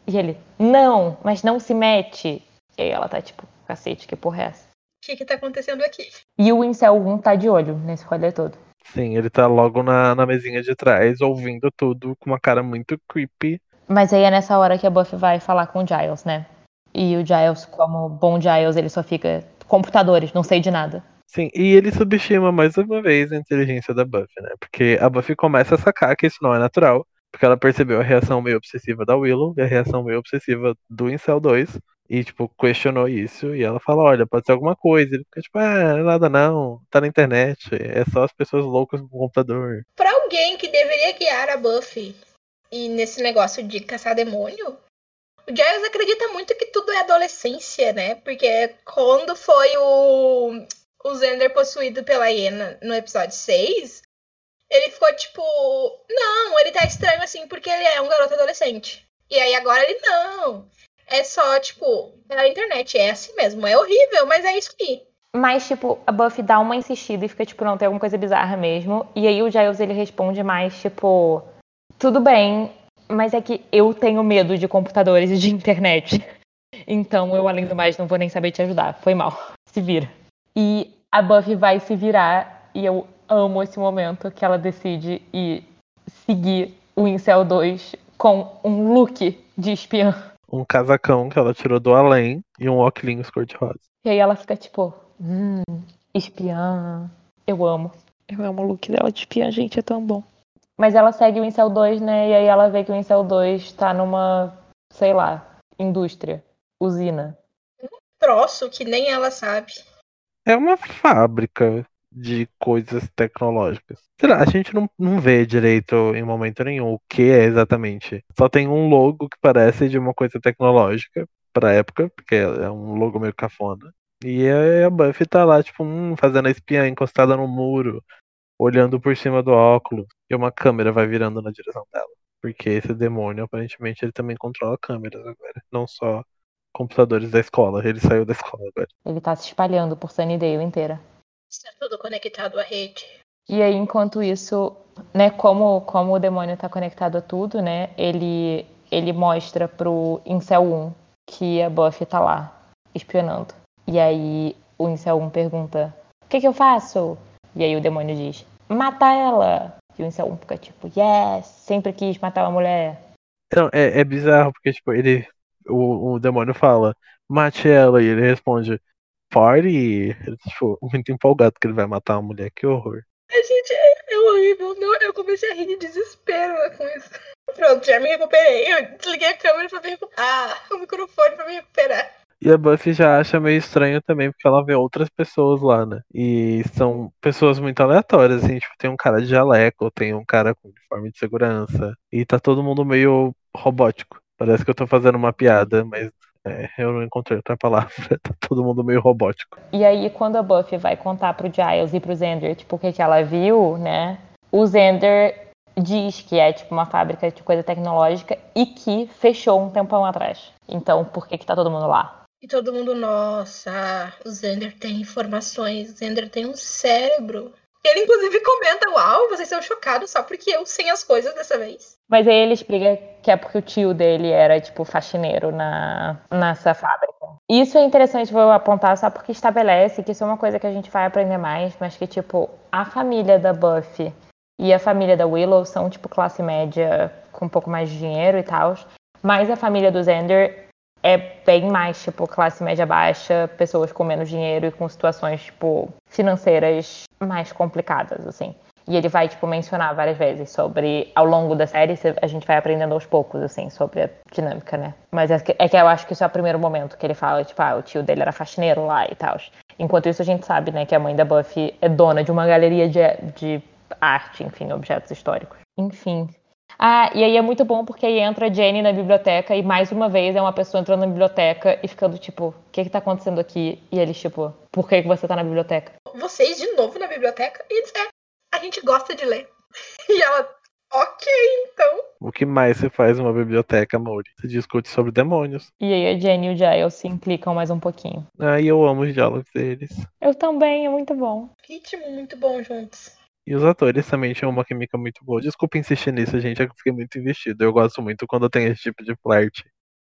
E ele, não, mas não se mete. E aí ela tá tipo, cacete, que porra é essa? O que que tá acontecendo aqui? E o Incel 1 tá de olho nesse rolê todo. Sim, ele tá logo na, na mesinha de trás, ouvindo tudo com uma cara muito creepy. Mas aí é nessa hora que a Buffy vai falar com o Giles, né? E o Giles, como bom Giles, ele só fica computadores, não sei de nada. Sim, e ele subestima mais uma vez a inteligência da Buffy, né? Porque a Buffy começa a sacar que isso não é natural. Porque ela percebeu a reação meio obsessiva da Willow e a reação meio obsessiva do Incel 2. E, tipo, questionou isso. E ela fala: Olha, pode ser alguma coisa. Ele fica tipo: Ah, nada não. Tá na internet. É só as pessoas loucas no computador. Pra alguém que deveria guiar a Buffy e nesse negócio de caçar demônio, o Giles acredita muito que tudo é adolescência, né? Porque quando foi o, o Xander possuído pela hiena no episódio 6, ele ficou tipo, não, ele tá estranho assim porque ele é um garoto adolescente. E aí agora ele não. É só, tipo, pela internet, é assim mesmo. É horrível, mas é isso aí. Mas, tipo, a Buffy dá uma insistida e fica, tipo, não, tem alguma coisa bizarra mesmo. E aí o Giles, ele responde mais, tipo, tudo bem, mas é que eu tenho medo de computadores e de internet. Então eu, além do mais, não vou nem saber te ajudar. Foi mal. Se vira. E a Buffy vai se virar e eu amo esse momento que ela decide ir seguir o Incel 2 com um look de espiã. Um casacão que ela tirou do além e um óculos cor-de-rosa. E aí ela fica tipo, hum, espiã. Eu amo. Eu amo o look dela de espiã, gente, é tão bom. Mas ela segue o Incel 2, né? E aí ela vê que o Incel 2 tá numa, sei lá, indústria, usina. Troço que nem ela sabe. É uma fábrica de coisas tecnológicas. Será? A gente não, não vê direito em momento nenhum o que é exatamente. Só tem um logo que parece de uma coisa tecnológica pra época, porque é um logo meio cafona. E a Buffy tá lá, tipo, hum, fazendo a espiã encostada no muro, olhando por cima do óculos, e uma câmera vai virando na direção dela. Porque esse demônio, aparentemente, ele também controla câmeras agora, não só computadores da escola. Ele saiu da escola agora. Ele tá se espalhando por Sunnydale inteira. Está tudo conectado à rede. E aí, enquanto isso, né, como, como o demônio tá conectado a tudo, né, ele, ele mostra pro Incel 1 que a Buffy tá lá, espionando. E aí o Incel 1 pergunta, o que que eu faço? E aí o demônio diz, mata ela! E o Incel 1 fica tipo, yes, sempre quis matar uma mulher. Não, é, é bizarro, porque, tipo, ele. O, o demônio fala, mate ela, e ele responde, party. Ele, tipo, muito empolgado que ele vai matar uma mulher, que horror. A gente é, é horrível. Não, eu comecei a rir de desespero com isso. Pronto, já me recuperei. Eu desliguei a câmera pra me recuperar. Ah, o microfone pra me recuperar. E a Buffy já acha meio estranho também, porque ela vê outras pessoas lá, né? E são pessoas muito aleatórias, assim, tipo, tem um cara de jaleco, tem um cara com uniforme de segurança. E tá todo mundo meio robótico. Parece que eu tô fazendo uma piada, mas é, eu não encontrei outra palavra. Tá todo mundo meio robótico. E aí, quando a Buffy vai contar pro Giles e pro Xander, tipo, o que, que ela viu, né? O Xander diz que é, tipo, uma fábrica de coisa tecnológica e que fechou um tempão atrás. Então, por que que tá todo mundo lá? E todo mundo, nossa, o Xander tem informações, o Xander tem um cérebro. Ele, inclusive, comenta: Uau, vocês são chocados só porque eu sei as coisas dessa vez. Mas aí ele explica que é porque o tio dele era, tipo, faxineiro na, nessa fábrica. Isso é interessante vou apontar só porque estabelece que isso é uma coisa que a gente vai aprender mais, mas que, tipo, a família da Buffy e a família da Willow são, tipo, classe média com um pouco mais de dinheiro e tal. Mas a família do Xander é bem mais, tipo, classe média baixa, pessoas com menos dinheiro e com situações, tipo, financeiras mais complicadas, assim. E ele vai, tipo, mencionar várias vezes sobre, ao longo da série, a gente vai aprendendo aos poucos, assim, sobre a dinâmica, né? Mas é que, é que eu acho que isso é o primeiro momento que ele fala, tipo, ah, o tio dele era faxineiro lá e tal. Enquanto isso, a gente sabe, né, que a mãe da Buffy é dona de uma galeria de, de arte, enfim, objetos históricos. Enfim, ah, e aí é muito bom porque aí entra a Jenny na biblioteca e mais uma vez é uma pessoa entrando na biblioteca e ficando tipo, o que que tá acontecendo aqui? E eles tipo, por que que você tá na biblioteca? Vocês de novo na biblioteca? E é, a gente gosta de ler. E ela, ok, então. O que mais você faz numa biblioteca, Mori? Você discute sobre demônios. E aí a Jenny e o Giles se implicam mais um pouquinho. Ah, e eu amo os diálogos deles. Eu também, é muito bom. Ritmo muito bom juntos. E os atores também tinham uma química muito boa. Desculpa insistir nisso, gente, é que eu fiquei muito investido. Eu gosto muito quando tem esse tipo de flerte.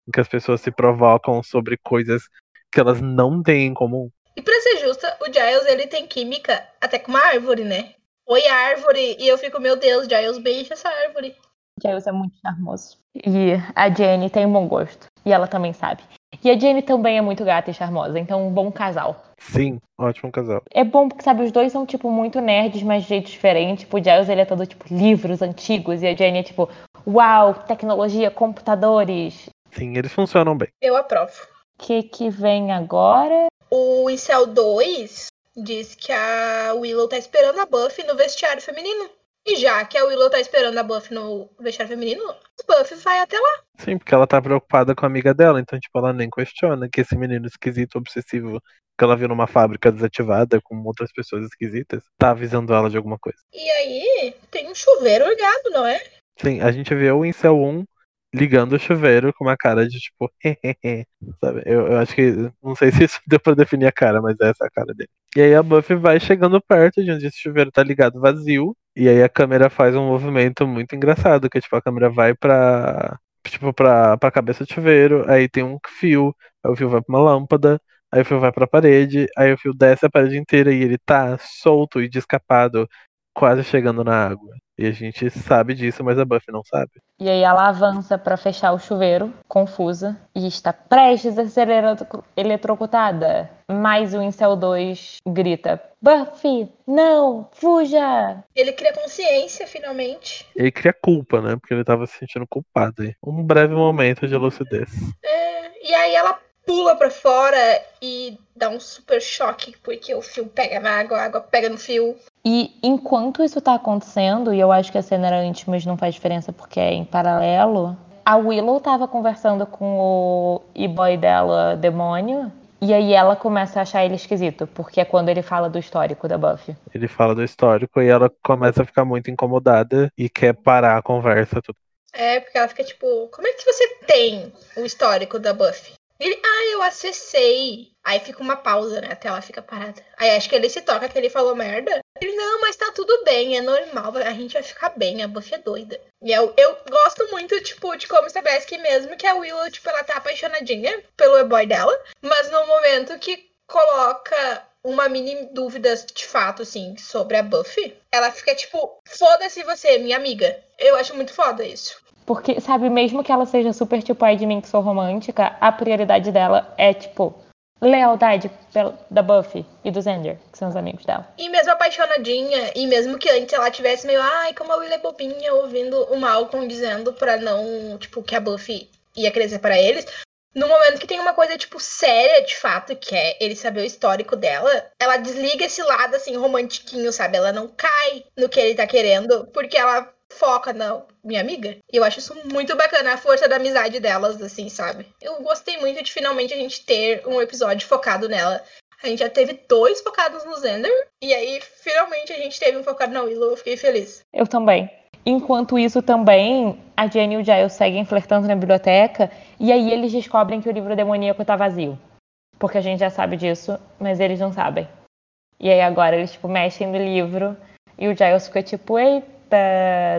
Em que as pessoas se provocam sobre coisas que elas não têm em comum. E pra ser justa, o Giles ele tem química até com uma árvore, né? Oi, árvore! E eu fico, meu Deus, Giles, beija essa árvore. Giles é muito charmoso. E a Jenny tem um bom gosto. E ela também sabe. E a Jenny também é muito gata e charmosa, então um bom casal. Sim, ótimo casal. É bom porque, sabe, os dois são, tipo, muito nerds, mas de jeito diferente. Tipo, o Giles, ele é todo, tipo, livros antigos. E a Jenny é, tipo, uau, tecnologia, computadores. Sim, eles funcionam bem. Eu aprovo. O que que vem agora? O Incel 2 diz que a Willow tá esperando a Buffy no vestiário feminino. E já que a Willow tá esperando a Buffy no vestiário feminino, a Buffy vai até lá. Sim, porque ela tá preocupada com a amiga dela, então, tipo, ela nem questiona que esse menino esquisito, obsessivo, que ela viu numa fábrica desativada com outras pessoas esquisitas, tá avisando ela de alguma coisa. E aí, tem um chuveiro ligado, não é? Sim, a gente vê o Incel 1 ligando o chuveiro com uma cara de tipo, sabe? Eu, eu, acho que, não sei se isso deu pra definir a cara, mas essa é a cara dele. E aí a Buffy vai chegando perto de onde esse chuveiro tá ligado vazio, e aí a câmera faz um movimento muito engraçado, que tipo, a câmera vai pra, tipo, pra, pra cabeça do chuveiro, aí tem um fio, aí o fio vai pra uma lâmpada, aí o fio vai pra parede, aí o fio desce a parede inteira e ele tá solto e descapado, quase chegando na água. E a gente sabe disso, mas a Buffy não sabe. E aí ela avança para fechar o chuveiro, confusa, e está prestes a ser eletrocutada. Mas o Incel 2 grita: Buffy, não, fuja! Ele cria consciência, finalmente. Ele cria culpa, né? Porque ele tava se sentindo culpado aí. Um breve momento de lucidez. É, e aí ela pula para fora e dá um super choque, porque o fio pega na água, a água pega no fio. E enquanto isso tá acontecendo, e eu acho que a cena era íntima, mas não faz diferença porque é em paralelo, a Willow tava conversando com o e-boy dela, demônio, e aí ela começa a achar ele esquisito, porque é quando ele fala do histórico da Buffy. Ele fala do histórico e ela começa a ficar muito incomodada e quer parar a conversa. Tudo. É, porque ela fica tipo, como é que você tem o histórico da Buffy? Ele, ah, eu acessei. Aí fica uma pausa, né? A tela fica parada. Aí acho que ele se toca que ele falou merda. Ele, não, mas tá tudo bem, é normal, a gente vai ficar bem, a Buffy é doida. E eu, eu gosto muito, tipo, de como que mesmo que a Willow, tipo, ela tá apaixonadinha pelo e-boy dela, mas no momento que coloca uma mini dúvida de fato, assim, sobre a Buffy, ela fica tipo, foda-se você, minha amiga. Eu acho muito foda isso. Porque, sabe, mesmo que ela seja super tipo, ai de mim que sou romântica, a prioridade dela é, tipo, lealdade da Buffy e do Xander, que são os amigos dela. E mesmo apaixonadinha, e mesmo que antes ela tivesse meio, ai, como a Willow é bobinha, ouvindo o Malcolm dizendo pra não, tipo, que a Buffy ia crescer para eles. No momento que tem uma coisa, tipo, séria, de fato, que é ele saber o histórico dela, ela desliga esse lado, assim, romantiquinho, sabe? Ela não cai no que ele tá querendo, porque ela foca na minha amiga. E eu acho isso muito bacana, a força da amizade delas, assim, sabe? Eu gostei muito de finalmente a gente ter um episódio focado nela. A gente já teve dois focados no Zender, e aí finalmente a gente teve um focado na Willow, eu fiquei feliz. Eu também. Enquanto isso também, a Jenny e o Giles seguem flertando na biblioteca, e aí eles descobrem que o livro demoníaco tá vazio. Porque a gente já sabe disso, mas eles não sabem. E aí agora eles, tipo, mexem no livro, e o Giles fica tipo, eita,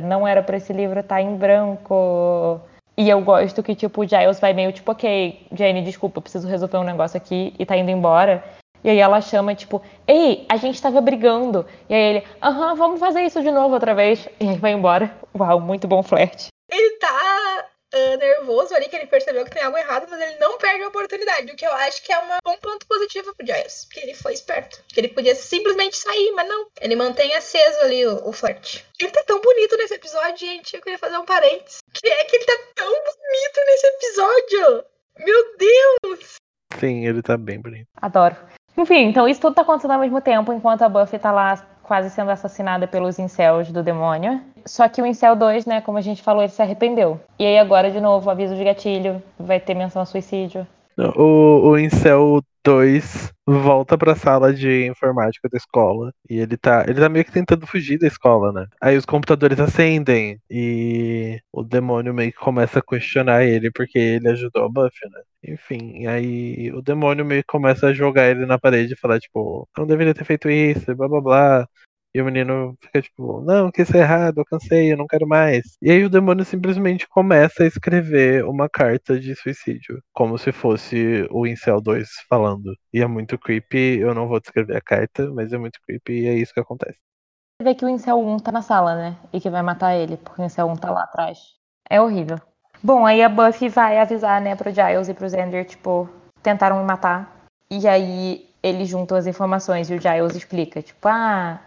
não era para esse livro estar tá em branco. E eu gosto que, tipo, o Giles vai meio tipo, ok, Jenny, desculpa, preciso resolver um negócio aqui e tá indo embora. E aí ela chama, tipo, ei, a gente tava brigando. E aí ele, aham, vamos fazer isso de novo outra vez. E aí vai embora. Uau, muito bom flerte. Uh, nervoso ali, que ele percebeu que tem algo errado, mas ele não perde a oportunidade, o que eu acho que é uma, um ponto positivo pro Giles, que ele foi esperto. Que ele podia simplesmente sair, mas não. Ele mantém aceso ali o, o flerte. Ele tá tão bonito nesse episódio, gente. Eu queria fazer um parênteses. Que é que ele tá tão bonito nesse episódio. Meu Deus! Sim, ele tá bem bonito. Adoro. Enfim, então isso tudo tá acontecendo ao mesmo tempo, enquanto a Buffy tá lá quase sendo assassinada pelos incels do demônio. Só que o incel 2, né, como a gente falou, ele se arrependeu. E aí agora, de novo, aviso de gatilho, vai ter menção a suicídio. O, o incel 2 volta pra sala de informática da escola. E ele tá, ele tá meio que tentando fugir da escola, né? Aí os computadores acendem e o demônio meio que começa a questionar ele porque ele ajudou a Buffy, né? Enfim, aí o demônio meio que começa a jogar ele na parede e falar, tipo, não deveria ter feito isso, blá blá blá. E o menino fica tipo, não, que isso é errado, eu cansei, eu não quero mais. E aí o demônio simplesmente começa a escrever uma carta de suicídio, como se fosse o Incel 2 falando. E é muito creepy, eu não vou descrever a carta, mas é muito creepy e é isso que acontece. Você vê que o Incel 1 tá na sala, né? E que vai matar ele, porque o Incel 1 tá lá atrás. É horrível. Bom, aí a Buffy vai avisar, né, pro Giles e pro Xander, tipo, tentaram me matar. E aí eles juntam as informações e o Giles explica, tipo, ah,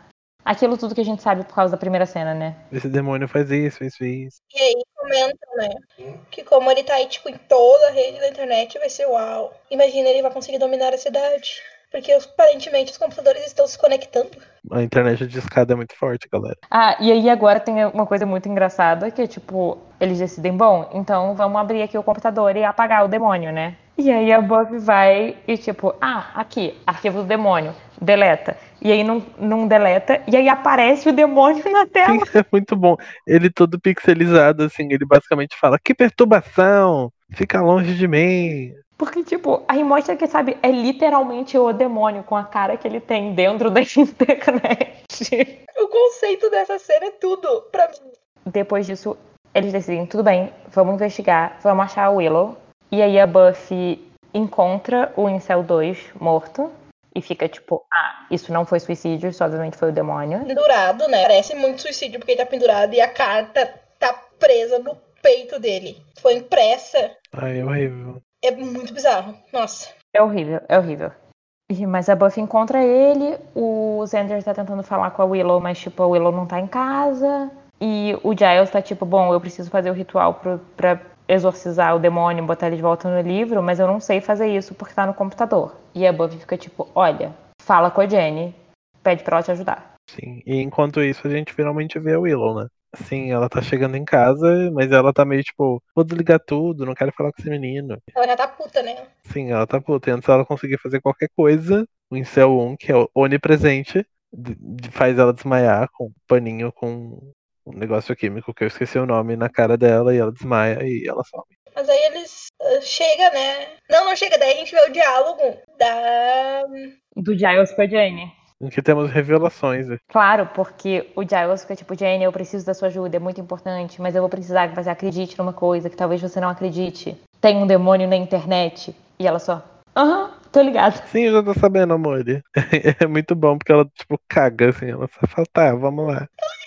aquilo tudo que a gente sabe por causa da primeira cena, né? Esse demônio faz isso, isso, isso. E aí comentam, né? Que como ele tá aí, tipo, em toda a rede da internet, vai ser uau. Imagina, ele vai conseguir dominar a cidade. Porque aparentemente os computadores estão se conectando. A internet de escada é muito forte, galera. Ah, e aí agora tem uma coisa muito engraçada que é tipo, eles decidem, bom, então vamos abrir aqui o computador e apagar o demônio, né? E aí a Buffy vai e tipo, ah, aqui, arquivo do demônio, deleta. E aí não, não deleta, e aí aparece o demônio na tela. Sim, é muito bom. Ele todo pixelizado, assim, ele basicamente fala, que perturbação! Fica longe de mim. Porque, tipo, aí mostra que, sabe, é literalmente o demônio com a cara que ele tem dentro da internet. O conceito dessa cena é tudo pra mim. Depois disso, eles decidem, tudo bem, vamos investigar, vamos achar o Willow. E aí a Buffy encontra o Incel 2 morto. E fica tipo, ah, isso não foi suicídio, isso obviamente foi o demônio. Pendurado, né? Parece muito suicídio porque ele tá pendurado e a carta tá presa no peito dele. Foi impressa. Ai, é horrível. É muito bizarro. Nossa. É horrível, é horrível. Mas a Buffy encontra ele, o Xander tá tentando falar com a Willow, mas tipo, a Willow não tá em casa. E o Giles tá tipo, bom, eu preciso fazer o ritual pro, pra exorcizar o demônio, botar ele de volta no livro, mas eu não sei fazer isso porque tá no computador. E a Buffy fica tipo, olha, fala com a Jenny, pede pra ela te ajudar. Sim. E enquanto isso, a gente finalmente vê a Willow, né? Sim, ela tá chegando em casa, mas ela tá meio tipo, vou desligar tudo, não quero falar com esse menino. Ela já tá puta, né? Sim, ela tá puta. E antes ela conseguir fazer qualquer coisa, o Incel 1, que é onipresente, faz ela desmaiar com um paninho com um negócio químico que eu esqueci o nome na cara dela e ela desmaia e ela some. Mas aí eles ah, chega, né? Não, não chega. Daí a gente vê o diálogo da. Do Giles com a Jenny. Em que temos revelações. Claro, porque o Giles fica tipo, Jenny, eu preciso da sua ajuda, é muito importante, mas eu vou precisar que você acredite numa coisa que talvez você não acredite. Tem um demônio na internet. E ela só, aham, tô ligado. Sim, eu já tô sabendo, amor. É muito bom porque ela, tipo, caga, assim. Ela só fala, tá, vamos lá. Imaginei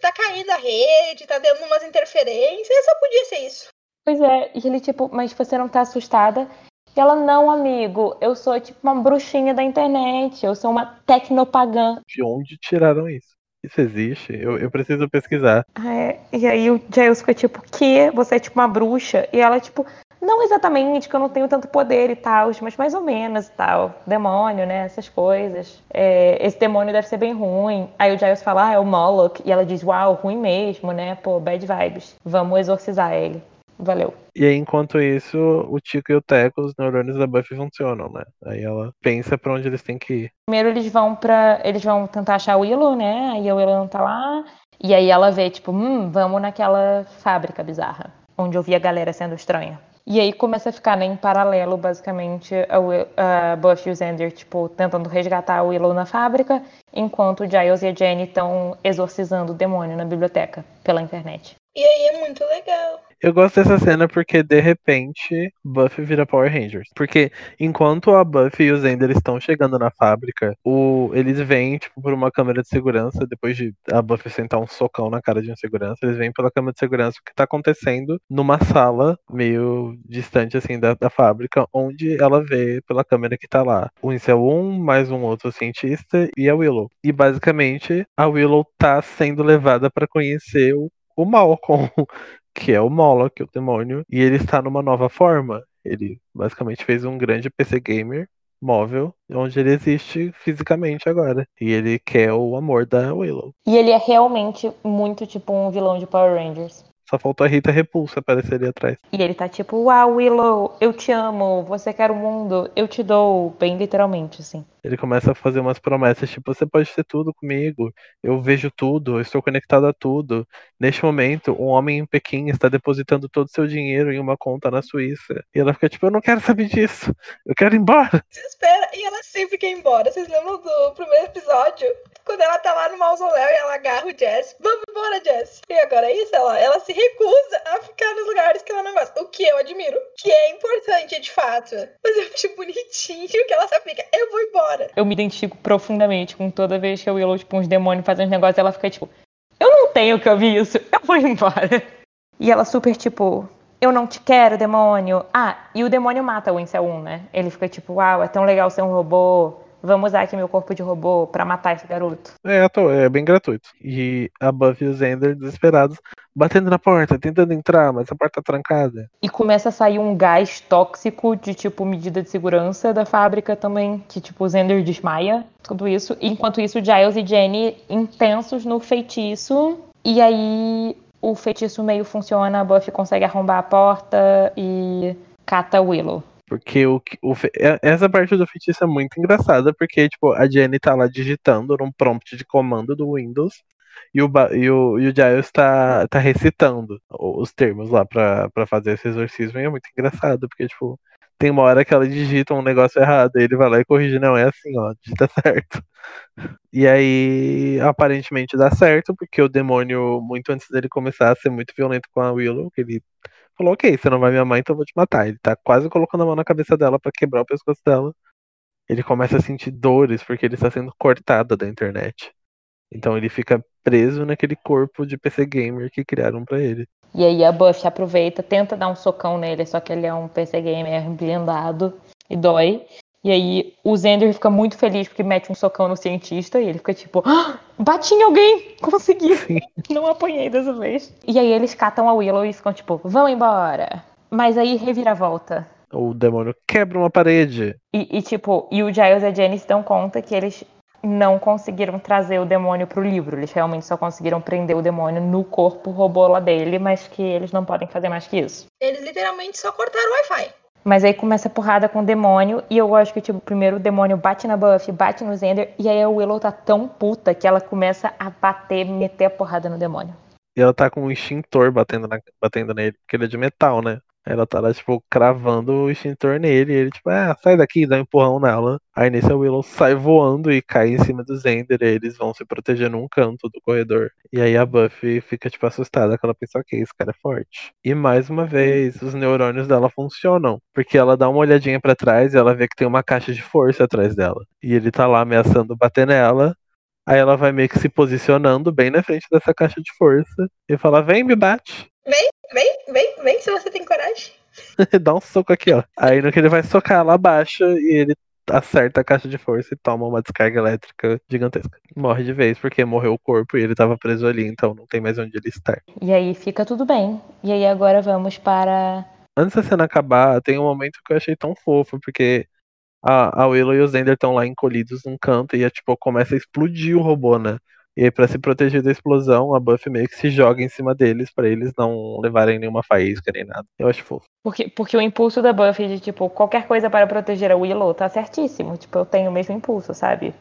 Tá caindo a rede, tá dando umas interferências. Só podia ser isso. Pois é, e ele tipo, mas você não tá assustada? E ela, não, amigo, eu sou tipo uma bruxinha da internet, eu sou uma tecnopagã. De onde tiraram isso? Isso existe? Eu, eu preciso pesquisar. Ah, é. E aí o Giles fica tipo, que? Você é tipo uma bruxa? E ela, tipo, não exatamente, que eu não tenho tanto poder e tal, mas mais ou menos e tal. Demônio, né? Essas coisas. É, esse demônio deve ser bem ruim. Aí o Giles fala, ah, é o Moloch. E ela diz, uau, ruim mesmo, né? Pô, bad vibes. Vamos exorcizar ele. Valeu. E aí, enquanto isso, o Tico e o Teco, os neurônios da Buffy funcionam, né? Aí ela pensa pra onde eles têm que ir. Primeiro eles vão para Eles vão tentar achar o Willow, né? Aí a Willow não tá lá. E aí ela vê, tipo, hum, vamos naquela fábrica bizarra. Onde eu vi a galera sendo estranha. E aí começa a ficar, né, em paralelo, basicamente, a, a e o Xander, tipo, tentando resgatar o Willow na fábrica, enquanto Giles e a Jenny estão exorcizando o demônio na biblioteca, pela internet. E aí é muito legal. Eu gosto dessa cena porque, de repente, Buffy vira Power Rangers. Porque enquanto a Buffy e o Xander estão chegando na fábrica, o... eles vêm, tipo, por uma câmera de segurança, depois de a Buffy sentar um socão na cara de um segurança, eles vêm pela câmera de segurança o que tá acontecendo numa sala meio distante, assim, da, da fábrica, onde ela vê pela câmera que tá lá o Incel 1, mais um outro cientista e a Willow. E, basicamente, a Willow tá sendo levada pra conhecer o, o Malcolm que é o Moloch, o demônio, e ele está numa nova forma. Ele basicamente fez um grande PC gamer móvel, onde ele existe fisicamente agora. E ele quer o amor da Willow. E ele é realmente muito tipo um vilão de Power Rangers. Só faltou a Rita Repulsa aparecer ali atrás. E ele tá tipo, uau, Willow, eu te amo, você quer o mundo, eu te dou, bem literalmente, assim. Ele começa a fazer umas promessas, tipo, você pode ter tudo comigo, eu vejo tudo, eu estou conectado a tudo. Neste momento, um homem em Pequim está depositando todo o seu dinheiro em uma conta na Suíça. E ela fica tipo, eu não quero saber disso, eu quero ir embora. Você espera e ela sempre quer ir embora. Vocês lembram do primeiro episódio? Quando ela tá lá no mausoléu e ela agarra o Jess. Vamos embora, Jess. E agora é isso, ela, ela se recusa a ficar nos lugares que ela não gosta. O que eu admiro. Que é importante, de fato. Mas eu acho bonitinho que ela só fica, eu vou embora. Eu me identifico profundamente com toda vez que a Willow, tipo, uns demônios fazem uns negócios, ela fica tipo, eu não tenho que ouvir isso, eu vou embora. E ela super, tipo, eu não te quero, demônio. Ah, e o demônio mata o Incel 1, né? Ele fica tipo, uau, é tão legal ser um robô. Vamos usar aqui meu corpo de robô pra matar esse garoto. É, é bem gratuito. E a Buffy e o Xander desesperados, batendo na porta, tentando entrar, mas a porta tá trancada. E começa a sair um gás tóxico de tipo medida de segurança da fábrica também, que tipo o Xander desmaia, tudo isso. Enquanto isso, Giles e Jenny intensos no feitiço. E aí o feitiço meio funciona, a Buffy consegue arrombar a porta e cata Willow. Porque o, o é- essa parte do feitiço é muito engraçada, porque tipo, a Jenny tá lá digitando num prompt de comando do Windows e o, e o, e o Giles tá, tá recitando os termos lá pra, fazer esse exorcismo. E é muito engraçado, porque tipo, tem uma hora que ela digita um negócio errado, ele vai lá e corrige, não, é assim, ó, digita certo. E aí, aparentemente dá certo, porque o demônio, muito antes dele começar a ser muito violento com a Willow, que ele falou, ok, você não vai me amar, então eu vou te matar. Ele tá quase colocando a mão na cabeça dela pra quebrar o pescoço dela. Ele começa a sentir dores porque ele está sendo cortado da internet. Então ele fica preso naquele corpo de PC gamer que criaram pra ele. E aí a Buffy aproveita, tenta dar um socão nele, só que ele é um PC gamer blindado e dói. E aí o Xander fica muito feliz porque mete um socão no cientista e ele fica tipo, ah, bati em alguém, consegui, Sim. não apanhei dessa vez. E aí eles catam a Willow e ficam tipo, vão embora. Mas aí reviravolta. O demônio quebra uma parede. E, e, tipo, e o Giles e a Jenny se dão conta que eles não conseguiram trazer o demônio pro livro. Eles realmente só conseguiram prender o demônio no corpo robô lá dele, mas que eles não podem fazer mais que isso. Eles literalmente só cortaram o Wi-Fi. Mas aí começa a porrada com o demônio, e eu acho que, tipo, primeiro o demônio bate na Buffy, bate no Xander, e aí a Willow tá tão puta que ela começa a bater, meter a porrada no demônio. E ela tá com um extintor batendo, na- batendo nele, porque ele é de metal, né? Ela tá lá, tipo, cravando o extintor nele. E ele, tipo, ah, sai daqui, dá um empurrão nela. Aí nesse Willow sai voando e cai em cima do Zender. E eles vão se proteger num canto do corredor. E aí a Buffy fica, tipo, assustada, que ela pensa, ok, esse cara é forte. E mais uma vez, os neurônios dela funcionam. Porque ela dá uma olhadinha pra trás e ela vê que tem uma caixa de força atrás dela. E ele tá lá ameaçando bater nela. Aí ela vai meio que se posicionando bem na frente dessa caixa de força e fala: Vem, me bate. Vem, vem, vem, se você tem coragem. Dá um soco aqui, ó. Aí no que ele vai socar, ela baixa e ele acerta a caixa de força e toma uma descarga elétrica gigantesca. Morre de vez porque morreu o corpo e ele tava preso ali, então não tem mais onde ele estar. E aí fica tudo bem. E aí agora vamos para. Antes da cena acabar, tem um momento que eu achei tão fofo, porque a, a Willow e o Zender estão lá encolhidos num canto e tipo, começa a explodir o robô, né? E aí, pra se proteger da explosão, a Buffy meio que se joga em cima deles pra eles não levarem nenhuma faísca nem nada. Eu acho fofo. Porque, porque o impulso da Buffy de, tipo, qualquer coisa para proteger a Willow tá certíssimo. Tipo, eu tenho o mesmo impulso, sabe?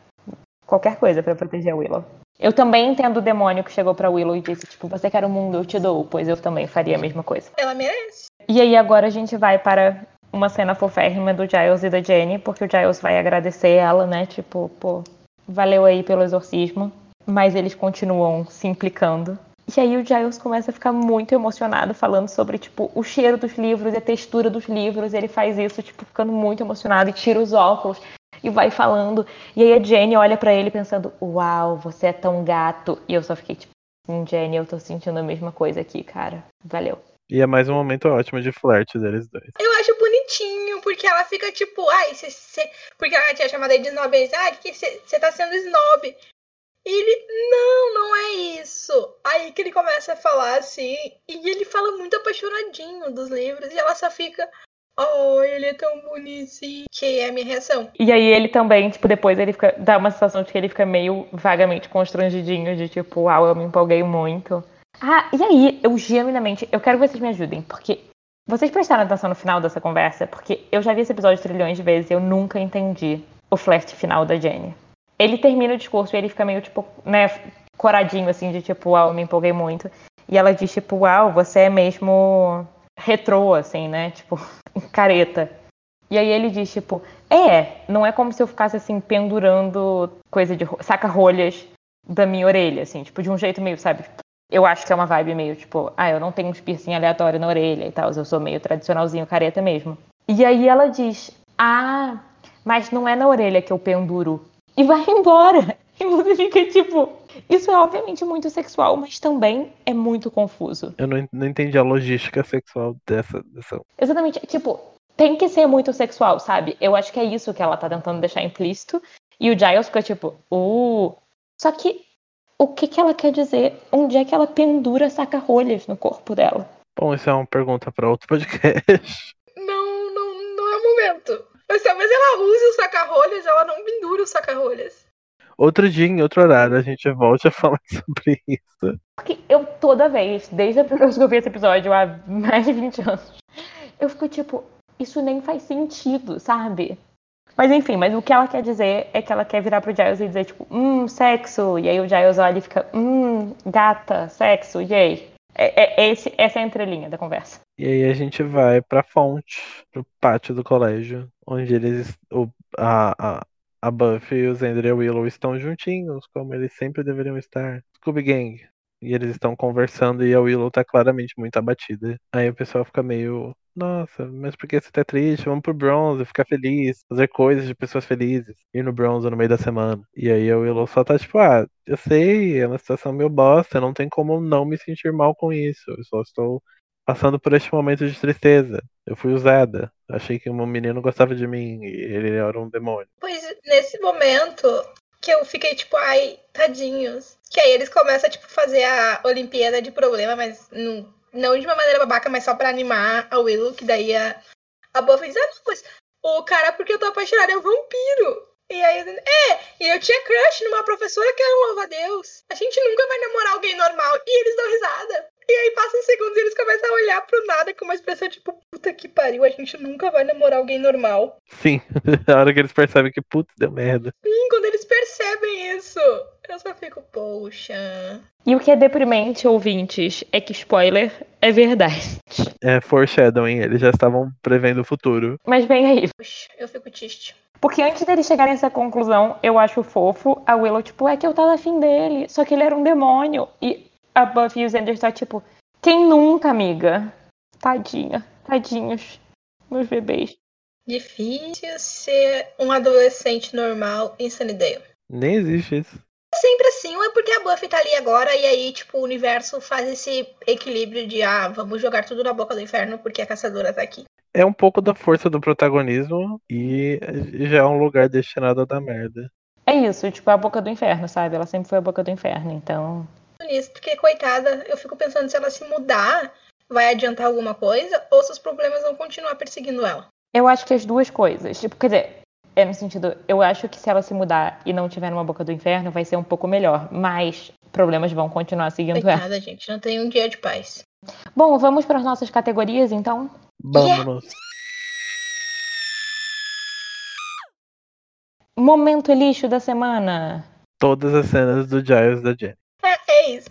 Qualquer coisa para proteger a Willow. Eu também entendo o demônio que chegou pra Willow e disse, tipo, você quer o mundo, eu te dou, pois eu também faria a mesma coisa. Ela merece. E aí agora a gente vai para uma cena foférrima do Giles e da Jenny, porque o Giles vai agradecer ela, né? Tipo, pô, valeu aí pelo exorcismo. Mas eles continuam se implicando. E aí o Giles começa a ficar muito emocionado, falando sobre, tipo, o cheiro dos livros e a textura dos livros. Ele faz isso, tipo, ficando muito emocionado e tira os óculos e vai falando. E aí a Jenny olha pra ele pensando, uau, você é tão gato. E eu só fiquei, tipo, "Hum, Jenny, eu tô sentindo a mesma coisa aqui, cara. Valeu. E é mais um momento ótimo de flerte deles dois. Eu acho bonitinho, porque ela fica tipo, ai, você. você- Porque ela tinha chamado ele de snob, disse, ah, que você tá sendo snob. Ele, não, não é isso. Aí que ele começa a falar assim, e ele fala muito apaixonadinho dos livros, e ela só fica, oh, ele é tão bonitinho. Que é a minha reação. E aí ele também, tipo, depois ele fica. Dá uma sensação de que ele fica meio vagamente constrangidinho, de tipo, uau, eu me empolguei muito. Ah, e aí, eu genuinamente, eu quero que vocês me ajudem, porque. Vocês prestaram atenção no final dessa conversa? Porque eu já vi esse episódio trilhões de vezes e eu nunca entendi o flerte final da Jenny. Ele termina o discurso e ele fica meio, tipo, né, coradinho, assim, de tipo, uau, me empolguei muito. E ela diz, tipo, uau, você é mesmo retrô, assim, né? Tipo, careta. E aí ele diz, tipo, é, não é como se eu ficasse assim, pendurando coisa de ro- saca-rolhas da minha orelha, assim, tipo, de um jeito meio, sabe? Eu acho que é uma vibe meio, tipo, ah, eu não tenho uns piercing aleatório na orelha e tal, eu sou meio tradicionalzinho careta mesmo. E aí ela diz, ah, mas não é na orelha que eu penduro. E vai embora. E você fica tipo, isso é obviamente muito sexual, mas também é muito confuso. Eu não, não entendi a logística sexual dessa, dessa. Exatamente, tipo, tem que ser muito sexual, sabe? Eu acho que é isso que ela tá tentando deixar implícito. E o Giles ficou tipo, uh. Só que o que, que ela quer dizer? Onde é que ela pendura saca-rolhas no corpo dela? Bom, isso é uma pergunta para outro podcast. Não, não, não é o momento. Mas talvez ela use o saca-rolhas, ela não pendura o saca-rolhas. Outro dia, em outro horário, a gente volte a falar sobre isso. Porque eu toda vez, desde a primeira vez que eu vi esse episódio, há mais de 20 anos, eu fico tipo, isso nem faz sentido, sabe? Mas enfim, mas o que ela quer dizer é que ela quer virar pro Giles e dizer, tipo, hum, sexo. E aí o Giles olha e fica, hum, gata, sexo, yay. É, é, esse, essa é a entrelinha da conversa. E aí a gente vai pra fonte, pro pátio do colégio, onde eles. O, a, a, a Buffy, o Xander e o Willow estão juntinhos, como eles sempre deveriam estar. Scooby Gang. E eles estão conversando e a Willow tá claramente muito abatida. Aí o pessoal fica meio. Nossa, mas por que você tá triste? Vamos pro bronze, ficar feliz, fazer coisas de pessoas felizes, ir no bronze no meio da semana. E aí a Willow só tá tipo, ah, eu sei, é uma situação meio bosta, não tem como não me sentir mal com isso. Eu só estou passando por este momento de tristeza. Eu fui usada. Achei que um menino gostava de mim e ele era um demônio. Pois nesse momento que eu fiquei tipo, ai, tadinhos. Que aí eles começam a tipo, fazer a Olimpíada de problema, mas não, não de uma maneira babaca, mas só pra animar a Willow, que daí a, a Buffy diz, ah, não, mas o cara, porque eu tô apaixonada, é um vampiro. E aí, é, e eu tinha crush numa professora que era um louva-a-Deus. A gente nunca vai namorar alguém normal. E eles dão risada. E aí passam segundos e eles começam a olhar pro nada com uma expressão tipo, puta que pariu, a gente nunca vai namorar alguém normal. Sim, a hora que eles percebem que, putz, deu merda. Sim, quando eles percebem isso, eu só fico, poxa. E o que é deprimente, ouvintes, é que spoiler é verdade. É foreshadowing, eles já estavam prevendo o futuro. Mas vem aí. Poxa, eu fico triste. Porque antes deles chegarem a essa conclusão, eu acho fofo a Willow, tipo, é que eu tava afim dele, só que ele era um demônio. E a Buffy e o Xander tá tipo, quem nunca, amiga? Tadinha, tadinhos, meus bebês. Difícil ser um adolescente normal em Sunnydale. Nem existe isso. É sempre assim, ou é porque a Buffy tá ali agora e aí, tipo, o universo faz esse equilíbrio de, ah, vamos jogar tudo na boca do inferno porque a caçadora tá aqui. É um pouco da força do protagonismo e já é um lugar destinado a dar merda. É isso, tipo, é a boca do inferno, sabe? Ela sempre foi a boca do inferno, então. Nisso, porque, coitada, eu fico pensando se ela se mudar, vai adiantar alguma coisa ou se os problemas vão continuar perseguindo ela. Eu acho que as duas coisas. Tipo, quer dizer, é no sentido, eu acho que se ela se mudar e não tiver numa boca do inferno, vai ser um pouco melhor. Mas problemas vão continuar seguindo ela. Coitada, gente, não tem um dia de paz. Bom, vamos para as nossas categorias, então? Vamos. Momento lixo da semana. Todas as cenas do Giles da Jenny. Isso.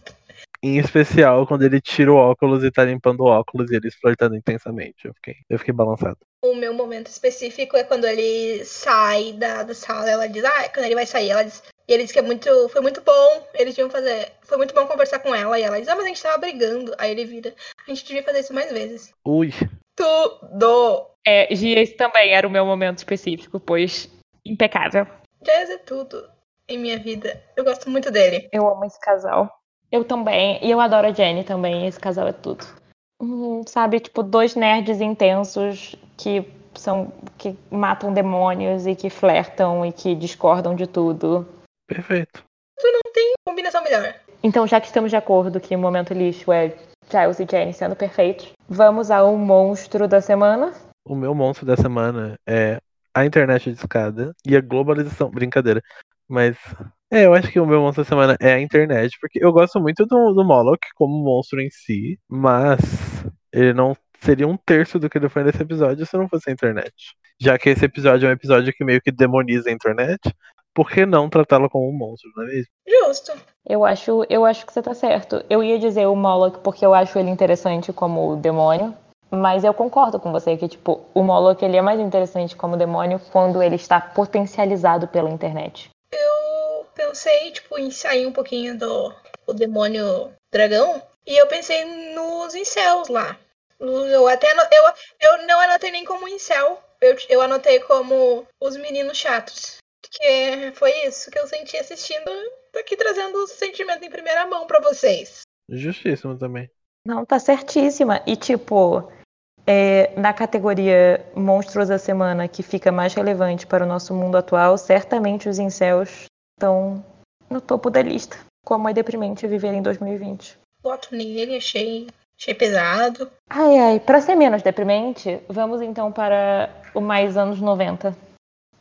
Em especial quando ele tira o óculos e tá limpando o óculos e eles flertando intensamente. Eu fiquei, eu fiquei balançado. O meu momento específico é quando ele sai da, da sala. Ela diz, ah, quando ele vai sair, ela diz. E ele diz que é muito, foi muito bom, eles deviam fazer. Foi muito bom conversar com ela. E ela diz, ah, mas a gente tava brigando. Aí ele vira, a gente devia fazer isso mais vezes. Ui. Tudo! É, esse também era o meu momento específico, pois impecável. Jazz é tudo em minha vida. Eu gosto muito dele. Eu amo esse casal. Eu também. E eu adoro a Jenny também. Esse casal é tudo. Hum, sabe, tipo, dois nerds intensos que são que matam demônios e que flertam e que discordam de tudo. Perfeito. Tu não tem combinação melhor. Então, já que estamos de acordo que o momento lixo é Giles e Jenny sendo perfeitos, vamos ao monstro da semana. O meu monstro da semana é a internet de escada e a globalização. Brincadeira. Mas é, eu acho que o meu monstro da semana é a internet, porque eu gosto muito do, do Moloch como monstro em si, mas ele não seria um terço do que ele foi nesse episódio se não fosse a internet. Já que esse episódio é um episódio que meio que demoniza a internet, por que não tratá-lo como um monstro, não é mesmo? Justo. Eu acho, eu acho que você tá certo. Eu ia dizer o Moloch porque eu acho ele interessante como demônio, mas eu concordo com você que tipo, o Moloch ele é mais interessante como demônio quando ele está potencializado pela internet. Pensei, tipo, em sair um pouquinho do o demônio dragão. E eu pensei nos incels lá. Eu até ano- eu, eu não anotei nem como incel. Eu, eu anotei como os meninos chatos. Porque foi isso que eu senti assistindo. Tô aqui trazendo o sentimento em primeira mão pra vocês. Justíssimo também. Não, tá certíssima. E tipo, É, na categoria Monstros da Semana, que fica mais relevante para o nosso mundo atual, certamente os incels estão no topo da lista. Como é deprimente viver em 2020. Voto nele, achei, achei pesado. Ai, ai, para ser menos deprimente, vamos então para o mais anos 90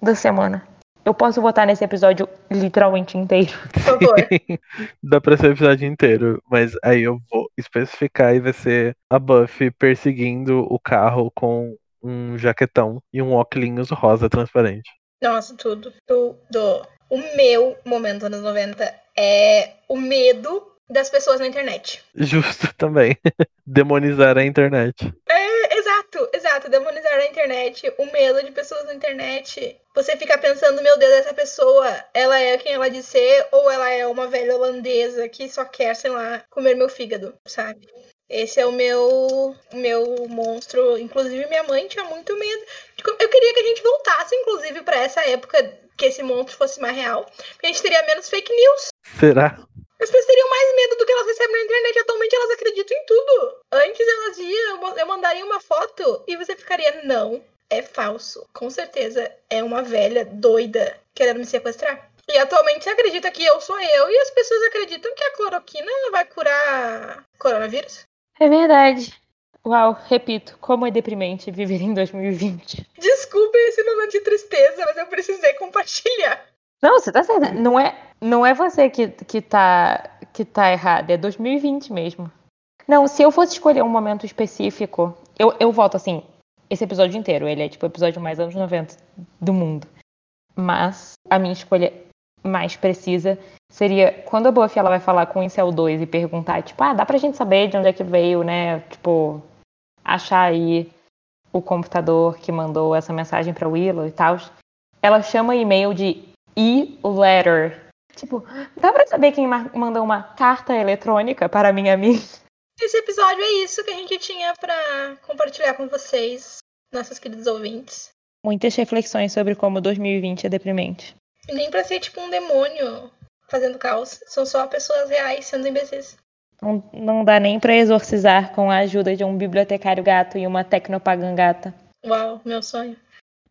da semana. Eu posso votar nesse episódio literalmente inteiro. Por favor. Dá pra ser o episódio inteiro, mas aí eu vou especificar e vai ser a Buffy perseguindo o carro com um jaquetão e um óculos rosa transparente. Nossa, tudo. Do, do. O meu momento anos 90 é o medo das pessoas na internet. Justo também. Demonizar a internet. É, exato, exato. Demonizar a internet, o medo de pessoas na internet. Você fica pensando, meu Deus, essa pessoa, ela é quem ela diz ser, ou ela é uma velha holandesa que só quer, sei lá, comer meu fígado, sabe? Esse é o meu, meu monstro. Inclusive, minha mãe tinha muito medo. Eu queria que a gente voltasse, inclusive, para essa época que esse monstro fosse mais real. A gente teria menos fake news. Será? As pessoas teriam mais medo do que elas recebem na internet. Atualmente elas acreditam em tudo. Antes elas iam, eu mandaria uma foto e você ficaria, não, é falso. Com certeza é uma velha doida querendo me sequestrar. E atualmente você acredita que eu sou eu e as pessoas acreditam que a cloroquina vai curar coronavírus? É verdade. Uau, repito, como é deprimente viver em 2020. Desculpa esse momento de tristeza, mas eu precisei compartilhar. Não, você tá certa. Não é, não é você que, que, tá, que tá errado, é 2020 mesmo. Não, se eu fosse escolher um momento específico, eu, eu voto assim, esse episódio inteiro, ele é tipo o episódio mais anos 90 do mundo. Mas a minha escolha mais precisa seria quando a Buffy ela vai falar com o Incel 2 e perguntar, tipo, ah, dá pra gente saber de onde é que veio, né? Tipo, achar aí o computador que mandou essa mensagem para Willow e tal. Ela chama e-mail de e-letter. Tipo, dá pra saber quem mandou uma carta eletrônica para minha amiga? Esse episódio é isso que a gente tinha para compartilhar com vocês, nossos queridos ouvintes. Muitas reflexões sobre como 2020 é deprimente. Nem pra ser tipo um demônio fazendo caos. São só pessoas reais sendo imbecis. Não, não dá nem para exorcizar com a ajuda de um bibliotecário gato e uma tecnopagan gata. Uau, meu sonho.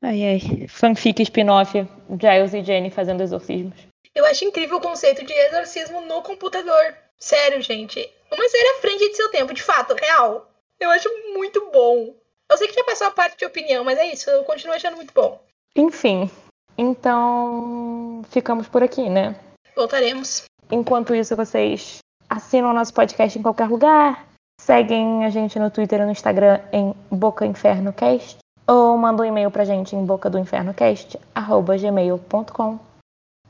Ai, ai. Fanfic spin-off, Giles e Jenny fazendo exorcismos. Eu acho incrível o conceito de exorcismo no computador. Sério, gente. Uma série à frente de seu tempo, de fato, real. Eu acho muito bom. Eu sei que já passou a parte de opinião, mas é isso. Eu continuo achando muito bom. Enfim. Então, ficamos por aqui, né? Voltaremos. Enquanto isso, vocês assinam o nosso podcast em qualquer lugar, seguem a gente no Twitter e no Instagram em Boca Inferno Cast, ou mandam um e-mail pra gente em boca do gmail.com.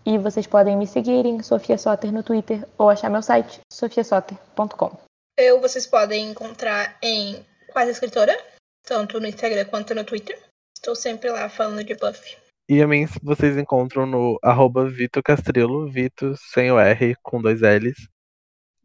E vocês podem me seguir em Sofia Soter no Twitter ou achar meu site, sofiasoter.com. Eu vocês podem encontrar em Quase Escritora, tanto no Instagram quanto no Twitter. Estou sempre lá falando de Buffy. E a mim vocês encontram no arroba Vito Castrelo, Vito sem o R, com dois L's.